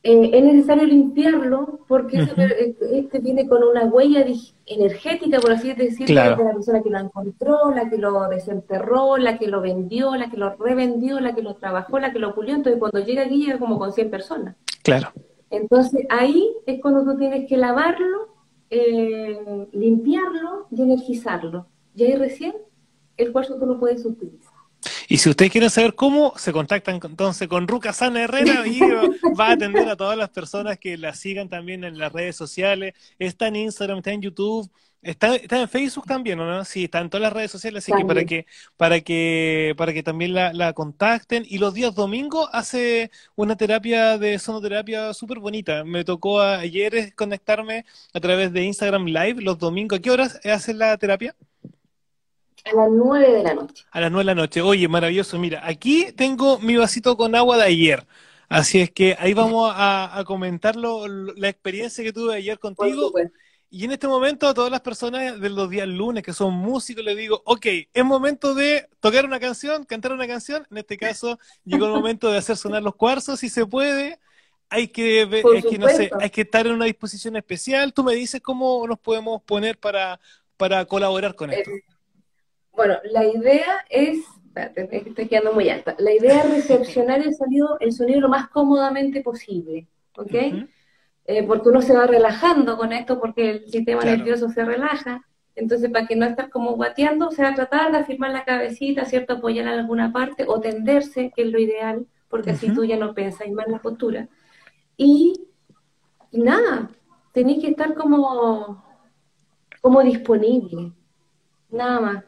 eh, es necesario limpiarlo porque eh, este viene con una huella energética, por así decirlo, de la persona que lo encontró, la que lo desenterró, la que lo vendió, la que lo revendió, la que lo trabajó, la que lo pulió. Entonces, cuando llega aquí, llega como con 100 personas. Claro. Entonces, ahí es cuando tú tienes que lavarlo, eh, limpiarlo y energizarlo. Y ahí recién el cuarzo tú lo puedes utilizar. Y si ustedes quieren saber cómo, se contactan entonces con Ruca Sana Herrera y [LAUGHS] va a atender a todas las personas que la sigan también en las redes sociales. Está en Instagram, está en YouTube, está, está en Facebook también, ¿no? Sí, está en todas las redes sociales, así que para que, para que, para que también la, la contacten. Y los días domingos hace una terapia de sonoterapia súper bonita. Me tocó ayer conectarme a través de Instagram Live los domingos. ¿A qué horas hace la terapia? A las nueve de la noche. A las nueve de la noche. Oye, maravilloso. Mira, aquí tengo mi vasito con agua de ayer. Así es que ahí vamos a, a comentar la experiencia que tuve ayer contigo. Y en este momento a todas las personas de los días lunes que son músicos les digo, ok, es momento de tocar una canción, cantar una canción. En este caso llegó el [LAUGHS] momento de hacer sonar los cuarzos, si se puede. Hay que, que, no sé, hay que estar en una disposición especial. Tú me dices cómo nos podemos poner para, para colaborar con esto. Eh, bueno, la idea es, espérate, estoy quedando muy alta. La idea es recepcionar el sonido, el sonido lo más cómodamente posible, ¿ok? Eh, porque uno se va relajando con esto, porque el sistema nervioso se relaja. Entonces, para que no estés como guateando, se va a tratar de afirmar la cabecita, ¿cierto? Apoyar en alguna parte o tenderse, que es lo ideal, porque así tú ya no pensáis más la postura. Y, y nada, tenéis que estar como, como disponible, nada más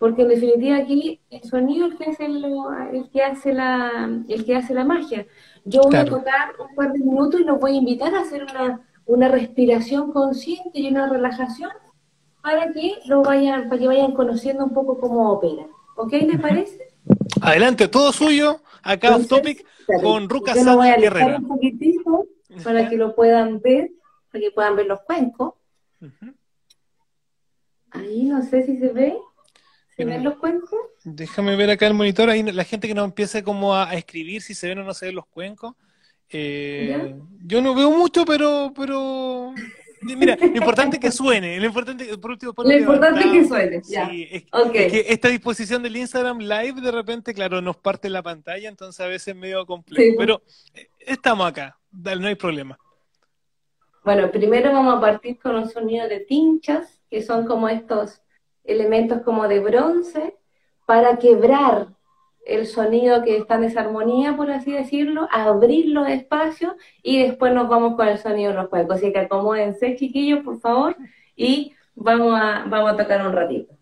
porque en definitiva aquí el sonido es el que hace, el que hace, la, el que hace la magia. Yo voy a tocar un par de minutos y los voy a invitar a hacer una, una respiración consciente y una relajación para que lo vayan, para que vayan conociendo un poco cómo opera. ¿Ok? ¿Les parece? Adelante, todo suyo. Acá un topic con Ruca Yo lo voy a un poquitito para que lo puedan ver, para que puedan ver los cuencos. Ahí no sé si se ve ven los cuencos? Déjame ver acá el monitor, ahí la gente que nos empieza como a, escribir si se ven o no se ven los cuencos. Eh, yo no veo mucho, pero, pero mira, lo importante es que suene, lo importante, por último, lo importante es que suene. es, que esta disposición del Instagram Live de repente, claro, nos parte la pantalla, entonces a veces es medio complejo, pero eh, estamos acá, no hay problema. Bueno, primero vamos a partir con los sonidos de tinchas, que son como estos elementos como de bronce para quebrar el sonido que está en desarmonía, por así decirlo, abrir los espacios y después nos vamos con el sonido de los cuencos. Así que acomódense, chiquillos, por favor, y vamos a, vamos a tocar un ratito.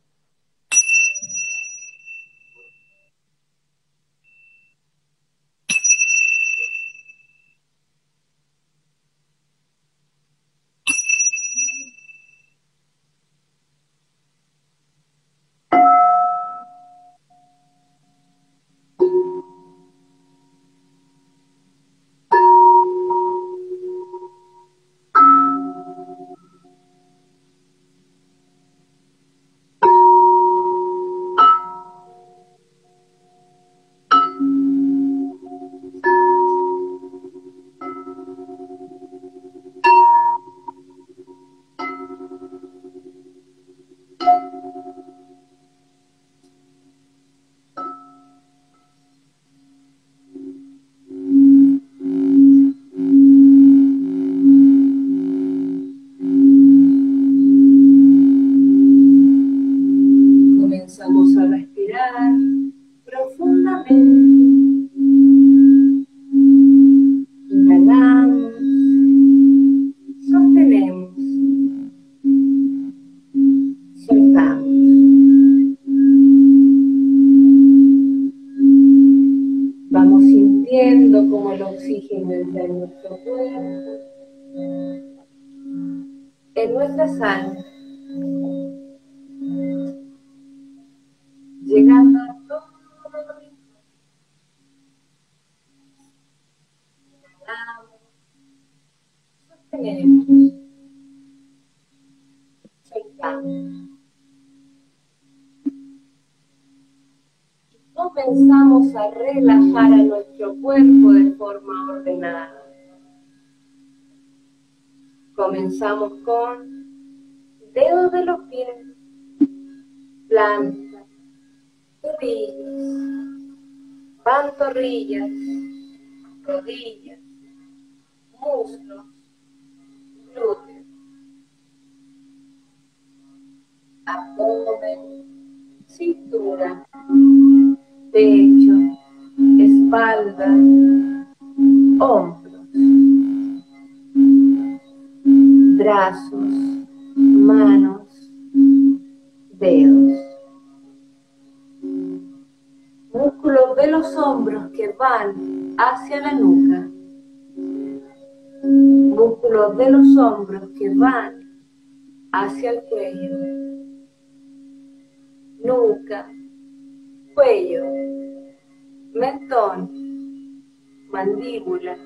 A relajar a nuestro cuerpo de forma ordenada. Comenzamos con dedos de los pies, plantas, tobillos, pantorrillas, rodillas, que van hacia la nuca. Músculos de los hombros que van hacia el cuello. Nuca, cuello, mentón, mandíbula,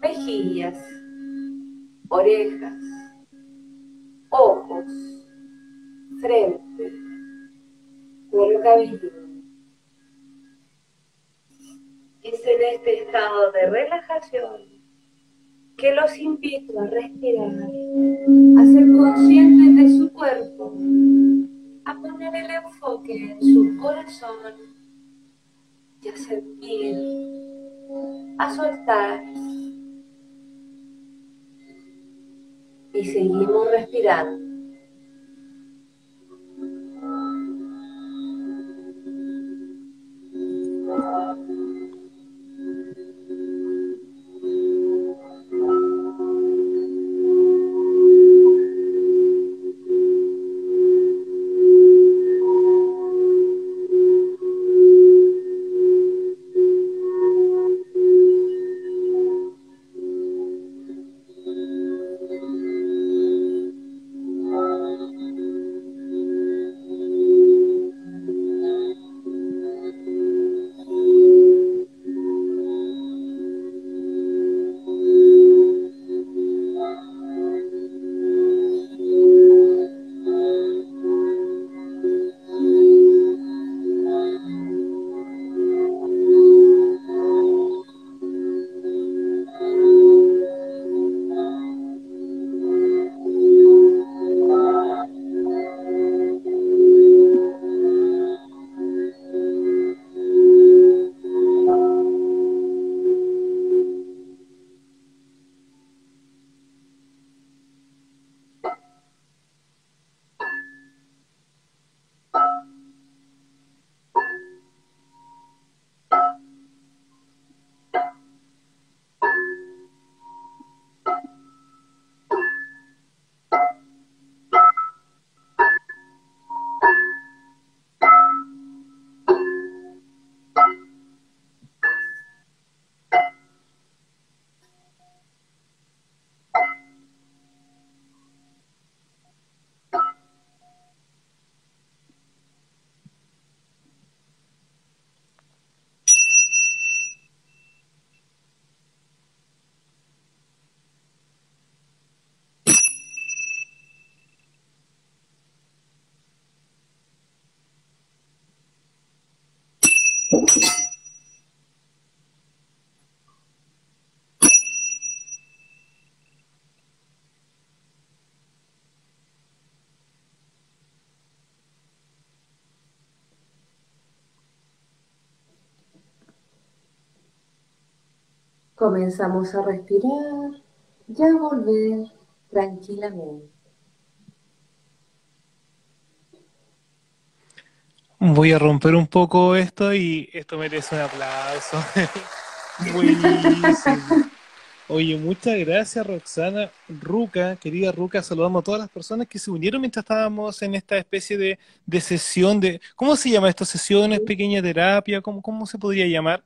mejillas, orejas, ojos, frente, cuero cabelludo. Es en este estado de relajación que los invito a respirar, a ser conscientes de su cuerpo, a poner el enfoque en su corazón y a sentir, a soltar. Y seguimos respirando. Comenzamos a respirar y a volver tranquilamente. Voy a romper un poco esto y esto merece un aplauso. [LAUGHS] Buenísimo. Oye, muchas gracias Roxana. Ruca, querida Ruca, saludamos a todas las personas que se unieron mientras estábamos en esta especie de, de sesión de... ¿Cómo se llama esto? ¿Sesiones? ¿Pequeña terapia? ¿Cómo, cómo se podría llamar?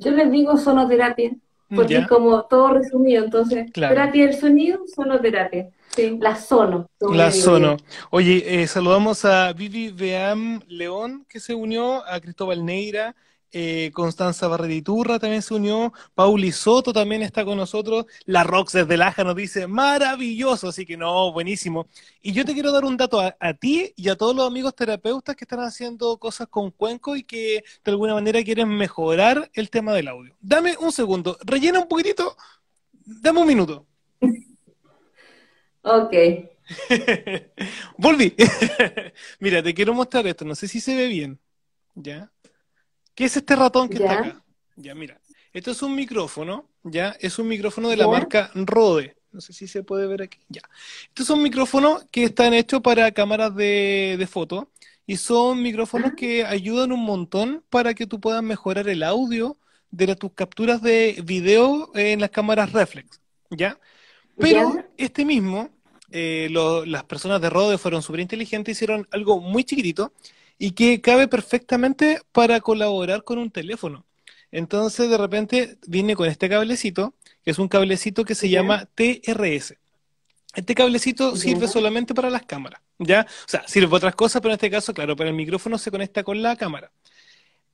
Yo les digo sonoterapia. Porque es como todo resumido. Entonces, Claro. terapia del sonido, sonoterapia. Sí, la sono. La Sono. Oye, eh, saludamos a Vivi Beam León, que se unió, a Cristóbal Neira, eh, Constanza Barreriturra también se unió, Pauli Soto también está con nosotros, la Rox desde Laja nos dice, maravilloso, así que no, buenísimo. Y yo te quiero dar un dato a, a ti y a todos los amigos terapeutas que están haciendo cosas con cuenco y que de alguna manera quieren mejorar el tema del audio. Dame un segundo, rellena un poquitito, dame un minuto. [LAUGHS] Ok. [LAUGHS] Volví. [LAUGHS] Mira, te quiero mostrar esto. No sé si se ve bien. ¿Ya? ¿Qué es este ratón que está acá? Ya, mira. Esto es un micrófono. ¿Ya? Es un micrófono de la Ya. marca Rode. No sé si se puede ver aquí. Ya. Estos son micrófonos que están hechos para cámaras de, de foto. Y son micrófonos que ayudan un montón para que tú puedas mejorar el audio de las- tus capturas de video en las cámaras reflex. ¿Ya? Pero Ya. este mismo, eh, lo- las personas de Rode fueron súper inteligentes, hicieron algo muy chiquitito y que cabe perfectamente para colaborar con un teléfono. Entonces, de repente, viene con este cablecito, que es un cablecito que se Ya. llama TRS. Este cablecito sirve solamente para las cámaras, ¿ya? O sea, sirve para otras cosas, pero en este caso, claro, para el micrófono se conecta con la cámara.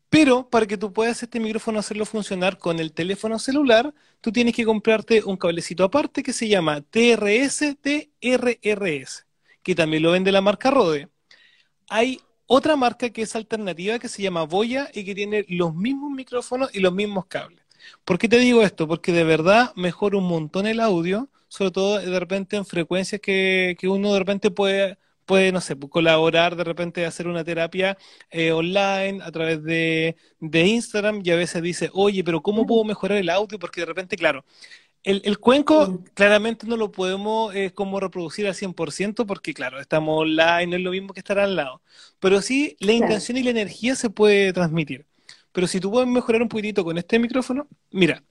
Pero para que tú puedas este micrófono hacerlo funcionar con el teléfono celular, tú tienes que comprarte un cablecito aparte que se llama TRS TRRS, que también lo vende la marca Rode. Hay otra marca que es alternativa que se llama Boya y que tiene los mismos micrófonos y los mismos cables. ¿Por qué te digo esto? Porque de verdad mejora un montón el audio, sobre todo de repente en frecuencias que, que uno de repente puede, puede, no sé, pues, colaborar, de repente hacer una terapia eh, online a través de, de Instagram y a veces dice, oye, pero ¿cómo puedo mejorar el audio? Porque de repente, claro, el, el cuenco Mm. claramente no lo podemos eh, como reproducir al 100% porque, claro, estamos online, no es lo mismo que estar al lado. Pero sí, la Claro. intención y la energía se puede transmitir. Pero si tú puedes mejorar un poquitito con este micrófono, mira,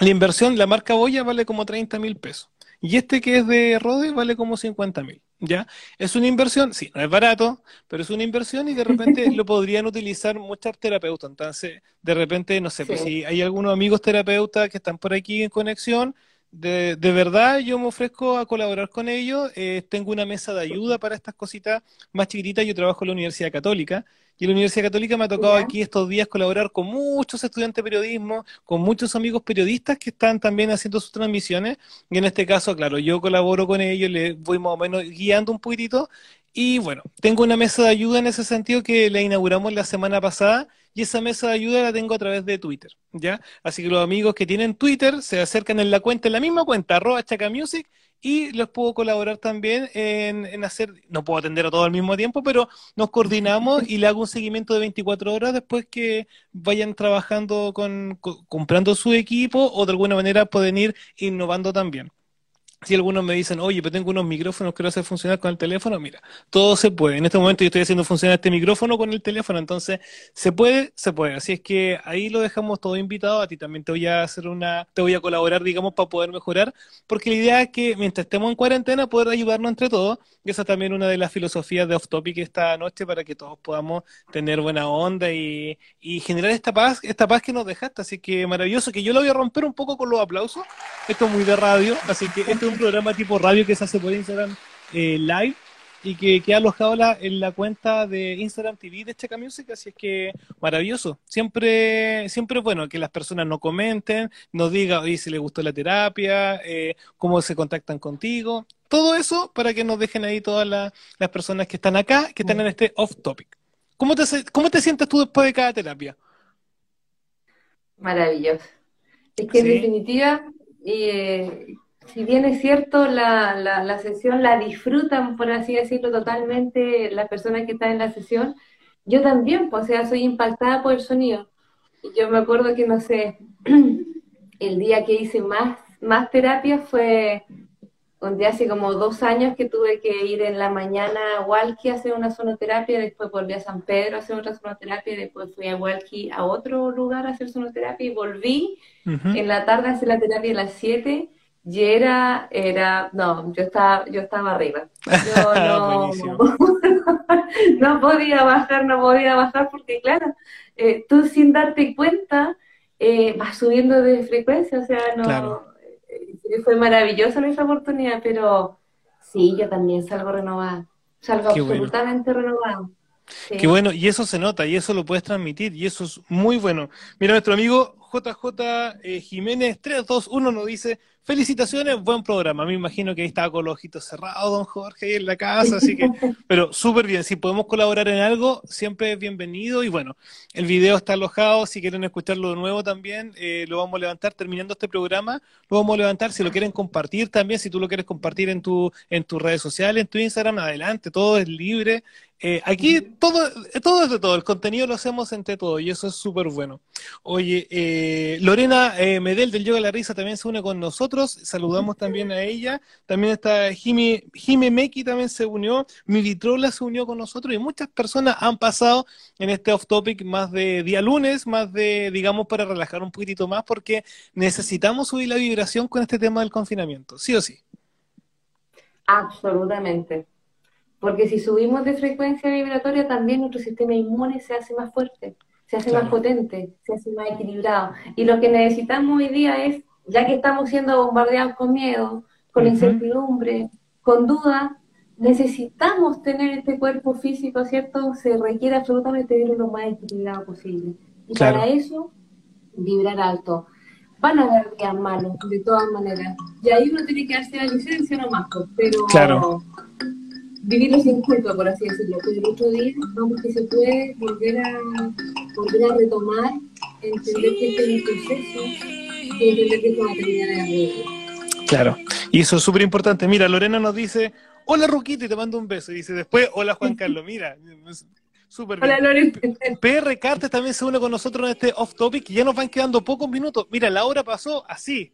la inversión, la marca Boya vale como 30 mil pesos. Y este que es de Rode vale como 50 mil. ¿Ya? Es una inversión, sí, no es barato, pero es una inversión y de repente [LAUGHS] lo podrían utilizar muchos terapeutas. Entonces, de repente, no sé, pues si hay algunos amigos terapeutas que están por aquí en conexión, de, de verdad yo me ofrezco a colaborar con ellos. Eh, tengo una mesa de ayuda para estas cositas más chiquititas. Yo trabajo en la Universidad Católica y en la Universidad Católica me ha tocado aquí estos días colaborar con muchos estudiantes de periodismo, con muchos amigos periodistas que están también haciendo sus transmisiones. Y en este caso, claro, yo colaboro con ellos, les voy más o menos guiando un poquitito. Y bueno, tengo una mesa de ayuda en ese sentido que la inauguramos la semana pasada y esa mesa de ayuda la tengo a través de Twitter, ¿ya? Así que los amigos que tienen Twitter se acercan en la cuenta, en la misma cuenta, arroba chacamusic, y les puedo colaborar también en, en hacer, no puedo atender a todo al mismo tiempo, pero nos coordinamos y le hago un seguimiento de 24 horas después que vayan trabajando con, co- comprando su equipo o de alguna manera pueden ir innovando también. Si algunos me dicen, oye, pero tengo unos micrófonos que quiero hacer funcionar con el teléfono, mira, todo se puede. En este momento yo estoy haciendo funcionar este micrófono con el teléfono, entonces se puede, se puede. Así es que ahí lo dejamos todo invitado. A ti también te voy a hacer una, te voy a colaborar, digamos, para poder mejorar, porque la idea es que mientras estemos en cuarentena, poder ayudarnos entre todos. Y esa es también una de las filosofías de Off Topic esta noche para que todos podamos tener buena onda y, y generar esta paz, esta paz que nos dejaste. Así que maravilloso, que yo lo voy a romper un poco con los aplausos. Esto es muy de radio, así que este es un programa tipo radio que se hace por Instagram eh, Live y que queda alojado la- en la cuenta de Instagram TV de Checa Music, así es que maravilloso. Siempre, siempre es bueno que las personas nos comenten, nos digan oye, si les gustó la terapia, eh, cómo se contactan contigo, todo eso para que nos dejen ahí todas la- las personas que están acá, que están en este off topic. ¿Cómo te, ¿Cómo te sientes tú después de cada terapia? Maravilloso. Es que en definitiva, eh, si bien es cierto, la, la, la sesión la disfrutan, por así decirlo, totalmente las personas que están en la sesión, yo también, pues, o sea, soy impactada por el sonido. Y yo me acuerdo que, no sé, [CLEARS THROAT] el día que hice más, más terapia fue un día hace como dos años que tuve que ir en la mañana a Walkie a hacer una sonoterapia, después volví a San Pedro a hacer otra sonoterapia, después fui a Walkie a otro lugar a hacer sonoterapia y volví en la tarde a hacer la terapia a las 7 y era, era, no, yo estaba, yo estaba arriba. Yo [LAUGHS] [LAUGHS] no, podía bajar, no podía bajar porque claro, eh, tú sin darte cuenta eh, va subiendo de frecuencia, o sea, no eh, fue maravillosa nuestra oportunidad, pero sí, yo también salgo renovada, salgo absolutamente renovada. Qué bueno, y eso se nota, y eso lo puedes transmitir, y eso es muy bueno. Mira, nuestro amigo JJ eh, Jiménez 321 nos dice, felicitaciones, buen programa. Me imagino que ahí estaba con los ojitos cerrados, don Jorge, ahí en la casa, así que, [LAUGHS] pero súper bien. Si podemos colaborar en algo, siempre es bienvenido. Y bueno, el video está alojado, si quieren escucharlo de nuevo también, eh, lo vamos a levantar terminando este programa, lo vamos a levantar. Si lo quieren compartir también, si tú lo quieres compartir en tu, en tus redes sociales, en tu Instagram, adelante, todo es libre. Eh, aquí todo, todo es de todo, el contenido lo hacemos entre todos y eso es súper bueno. Oye, eh, Lorena eh, Medel del Yoga La Risa también se une con nosotros, saludamos también a ella, también está Jime Meki también se unió, Mi Vitrola se unió con nosotros y muchas personas han pasado en este off topic más de día lunes, más de, digamos, para relajar un poquitito más porque necesitamos subir la vibración con este tema del confinamiento, sí o sí. Absolutamente. Porque si subimos de frecuencia vibratoria, también nuestro sistema inmune se hace más fuerte, se hace más potente, se hace más equilibrado. Y lo que necesitamos hoy día es, ya que estamos siendo bombardeados con miedo, con incertidumbre, con duda, necesitamos tener este cuerpo físico, ¿cierto? Se requiere absolutamente de lo más equilibrado posible. Y para eso, vibrar alto. Van a haber días malos, de todas maneras. Y ahí uno tiene que darse la licencia nomás, pues, pero... Claro vivirlo sin culpa, por así decirlo. Pero el otro día vamos que se puede volver a, volver a retomar, entender que este es un proceso y entender que terminar Claro, y eso es súper importante. Mira, Lorena nos dice, hola Ruquita, y te mando un beso. Y dice después, hola Juan Carlos, mira. Súper bien. Hola Lorena. PR Cartes también se une con nosotros en este off topic y ya nos van quedando pocos minutos. Mira, la hora pasó así,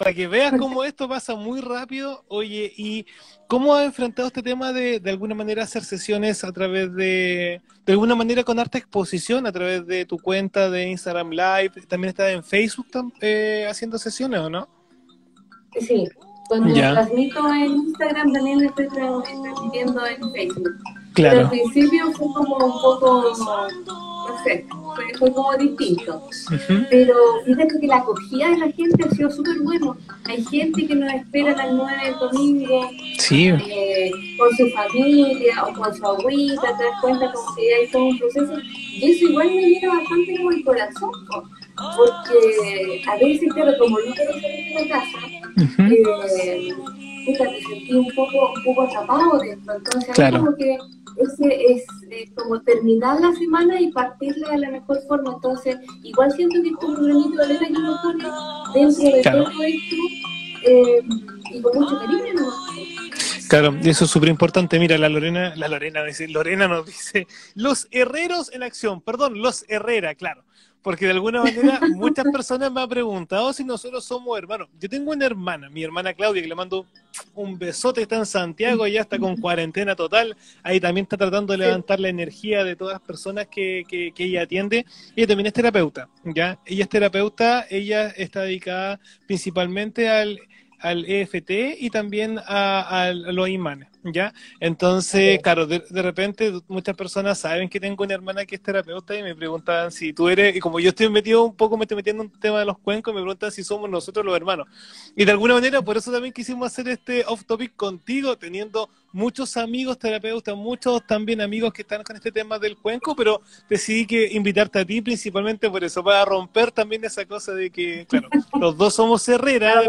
para que veas cómo esto pasa muy rápido. Oye, ¿y cómo has enfrentado este tema de, de alguna manera, hacer sesiones a través de, de alguna manera, con arte exposición, a través de tu cuenta de Instagram Live? ¿También estás en Facebook eh, haciendo sesiones o no? Sí, cuando transmito en Instagram también estoy transmitiendo en Facebook. Claro. Pero al principio fue como un poco no sé, fue, como distinto. Pero fíjate que la acogida de la gente ha sido súper bueno. Hay gente que nos espera a las 9 del domingo eh, con su familia o con su abuelita, te das cuenta como que hay todo un proceso. Y eso igual me llena bastante como el corazón, porque a veces, claro, como no quiero salir de la casa, eh, me sentí un poco, un poco atrapado dentro. Entonces, como que ese es eh, como terminar la semana y partirla de la mejor forma. Entonces, igual siento que es un granito de arena que uno pone dentro de todo esto eh, y con mucho cariño. ¿no? Claro, eso es súper importante. Mira, la Lorena, la Lorena dice, Lorena nos dice, los herreros en acción, perdón, los Herrera, claro porque de alguna manera [LAUGHS] muchas personas me han preguntado si nosotros somos hermanos. Yo tengo una hermana, mi hermana Claudia, que le mando un besote, está en Santiago, ya está con cuarentena total, ahí también está tratando de levantar la energía de todas las personas que, que, ella atiende. Ella también es terapeuta, ¿ya? Ella es terapeuta, ella está dedicada principalmente al, al EFT y también a, a los imanes. ¿Ya? Entonces, claro, de, repente muchas personas saben que tengo una hermana que es terapeuta y me preguntan si tú eres, y como yo estoy metido un poco, me estoy metiendo en un tema de los cuencos, me preguntan si somos nosotros los hermanos. Y de alguna manera, por eso también quisimos hacer este off topic contigo, teniendo muchos amigos terapeutas, muchos también amigos que están con este tema del cuenco, pero decidí que invitarte a ti principalmente por eso, para romper también esa cosa de que, claro, [LAUGHS] los dos somos Herrera,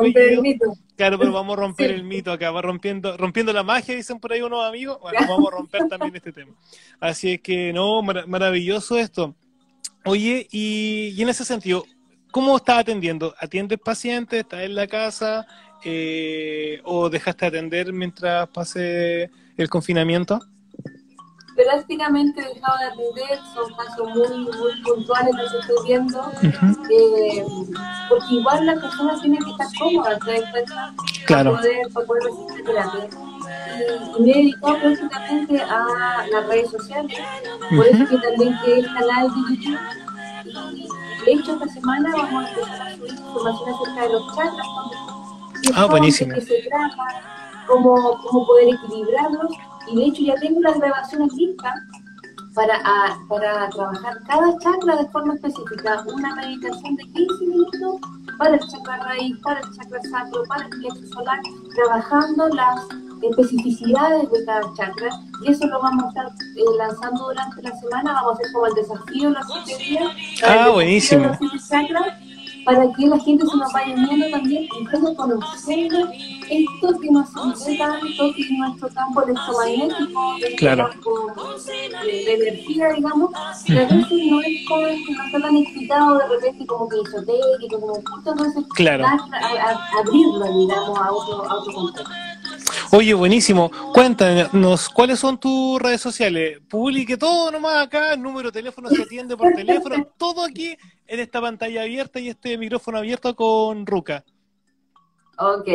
claro, pero vamos a [LAUGHS] romper el mito acá, va rompiendo, rompiendo la magia, dicen por ahí unos amigos, bueno, [LAUGHS] vamos a romper también este tema. Así es que, no, maravilloso esto. Oye, y, y en ese sentido, ¿cómo estás atendiendo? ¿Atiendes pacientes? ¿Estás en la casa? Eh, o dejaste atender mientras pase el confinamiento? Prácticamente he dejado de atender, son casos muy, muy puntuales los que estoy viendo, eh, porque igual las personas tienen que estar cómodas claro. para poder, para poder recibir terapia. Y, me he dedicado prácticamente a las redes sociales, por eso que también que el canal de YouTube. Y de hecho, esta semana vamos a empezar a subir información acerca de los chakras, ah, buenísimo. Que se trata, cómo, cómo poder equilibrarlos. Y de hecho ya tengo las grabaciones listas para, para trabajar cada chakra de forma específica. Una meditación de 15 minutos para el chakra raíz, para el chakra sacro, para el plexo solar, trabajando las especificidades de cada chakra y eso lo vamos a estar eh, lanzando durante la semana, vamos a hacer como el desafío los siete días. Ah, buenísimo para que la gente se nos vaya viendo también pueda conocer esto que nos hace tanto, que es nuestro campo electromagnético, claro. campo de, energía, digamos, que a veces no es como, no está tan explicado de repente como que esotérico, como justo entonces claro. a, a, abrirlo, digamos, a otro, a otro contexto. Oye, buenísimo. Cuéntanos, ¿cuáles son tus redes sociales? Publique todo nomás acá, número de teléfono se atiende por teléfono, todo aquí en esta pantalla abierta y este micrófono abierto con Ruca. Ok.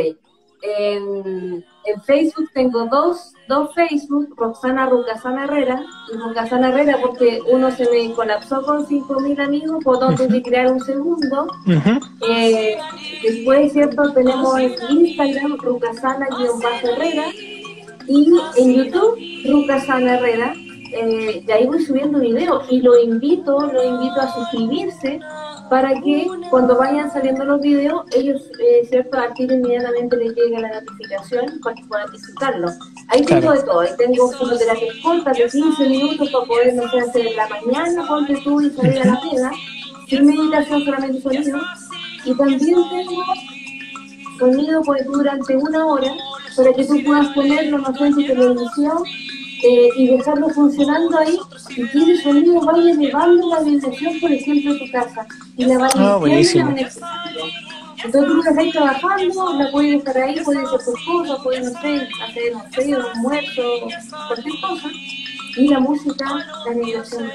En, en, Facebook tengo dos, dos Facebook, Roxana Rucasana Herrera y Rucasana Herrera porque uno se me colapsó con 5.000 amigos, por donde uh -huh. crear un segundo. Uh -huh. eh, después, ¿cierto? Tenemos en Instagram Rucasana-Herrera y en YouTube Rucasana Herrera. Eh, y ahí voy subiendo videos y lo invito, lo invito a suscribirse para que cuando vayan saliendo los videos, ellos, eh, ¿cierto?, a inmediatamente les llegue la notificación para que puedan disfrutarlo. Ahí Claro. tengo de todo, ahí tengo fototerapias cortas de 15 minutos para poder, no sé, hacer en la mañana, ponte tú y salir a la pega, sin meditación, solamente sonido. Y también tengo sonido pues durante una hora para que tú puedas ponerlo, no sé, en tu televisión eh, y dejarlo funcionando ahí y ese sonido vaya elevando la vibración, por ejemplo, de tu casa y la va Ah, buenísimo. beneficiando. Entonces tú estás ahí trabajando, la puedes dejar ahí, puedes hacer tus cosas, puedes, no sé, hacer, no sé, un almuerzo, cualquier cosa. Y la música, la vibración.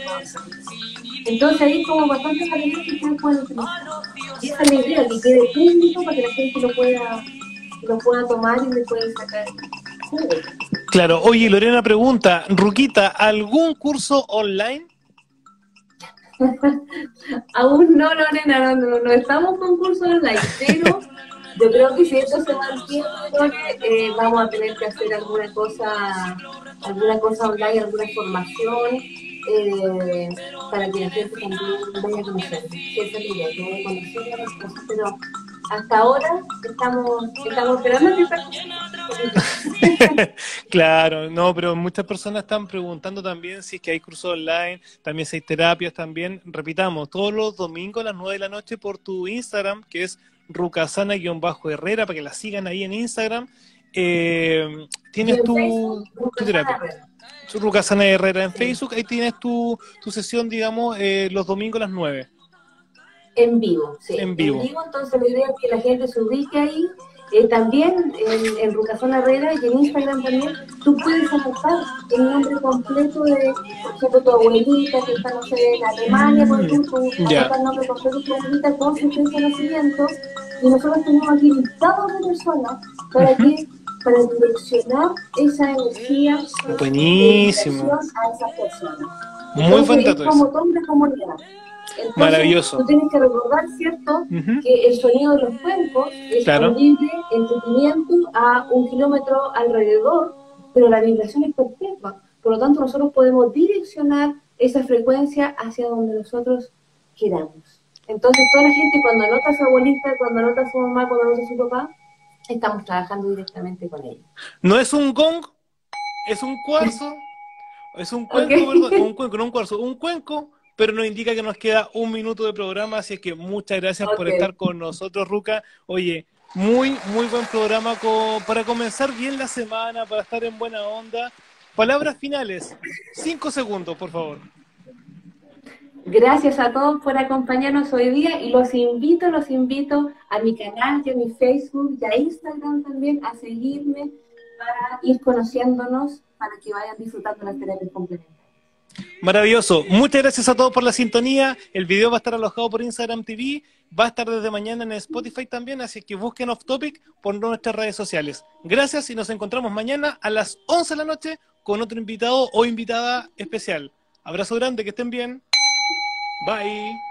Entonces ahí como bastante material que ustedes pueden utilizar. Y esa es la idea, que quede público para que la gente lo pueda, lo pueda tomar y le pueda sacar. Claro. Oye, Lorena pregunta, Ruquita, ¿algún curso online? [LAUGHS] Aún no, Lorena, no, estamos con curso online, pero yo creo que si esto se mantiene, eh, vamos a tener que hacer alguna cosa, alguna cosa online, alguna formación, eh, para que la gente también vaya a conocer. Hasta ahora estamos, estamos esperando que [LAUGHS] claro, no, pero muchas personas están preguntando también si es que hay cursos online, también si hay terapias también. Repitamos, todos los domingos a las 9 de la noche por tu Instagram, que es rucasana-herrera, para que la sigan ahí en Instagram. Eh, tienes tu, tu terapia. Rucasana Herrera en Facebook, ahí tienes tu, tu sesión, digamos, eh, los domingos a las 9. En vivo, sí. En vivo. entonces la idea es que la gente se ubique ahí. Eh, también en, en Rucazón Herrera y en Instagram también, tú puedes anotar el nombre completo de, por ejemplo, tu abuelita que está, no sé, en Alemania, por ejemplo, Ya. anotar el nombre completo de tu abuelita con su fecha de nacimiento. Y nosotros tenemos aquí listados de personas para que para direccionar esa energía Buenísimo. a esas personas. Muy es dato como don de comunidad. Entonces, Maravilloso. Tú tienes que recordar, ¿cierto? Ujú. que el sonido de los cuencos es Claro. audible entre 500 a un kilómetro alrededor, pero la vibración es perpetua. Por lo tanto, nosotros podemos direccionar esa frecuencia hacia donde nosotros queramos. Entonces, toda la gente, cuando anota a su abuelita, cuando anota a su mamá, cuando anota a su papá, estamos trabajando directamente con ellos. No es un gong, es un cuarzo, es un cuenco, Ok. perdón, [LAUGHS] un cuenco, no un cuarzo, un cuenco, pero nos indica que nos queda un minuto de programa, así que muchas gracias por estar con nosotros, Ruca. Oye, muy, muy buen programa co- para comenzar bien la semana, para estar en buena onda. Palabras finales, cinco segundos, por favor. Gracias a todos por acompañarnos hoy día y los invito, los invito a mi canal y a mi Facebook y a Instagram también a seguirme para ir conociéndonos, para que vayan disfrutando las terapias complementarias. Maravilloso. Muchas gracias a todos por la sintonía. El video va a estar alojado por Instagram TV. Va a estar desde mañana en Spotify también, así que busquen Off Topic por nuestras redes sociales. Gracias y nos encontramos mañana a las 11 de la noche con otro invitado o invitada especial. Abrazo grande, que estén bien. Bye.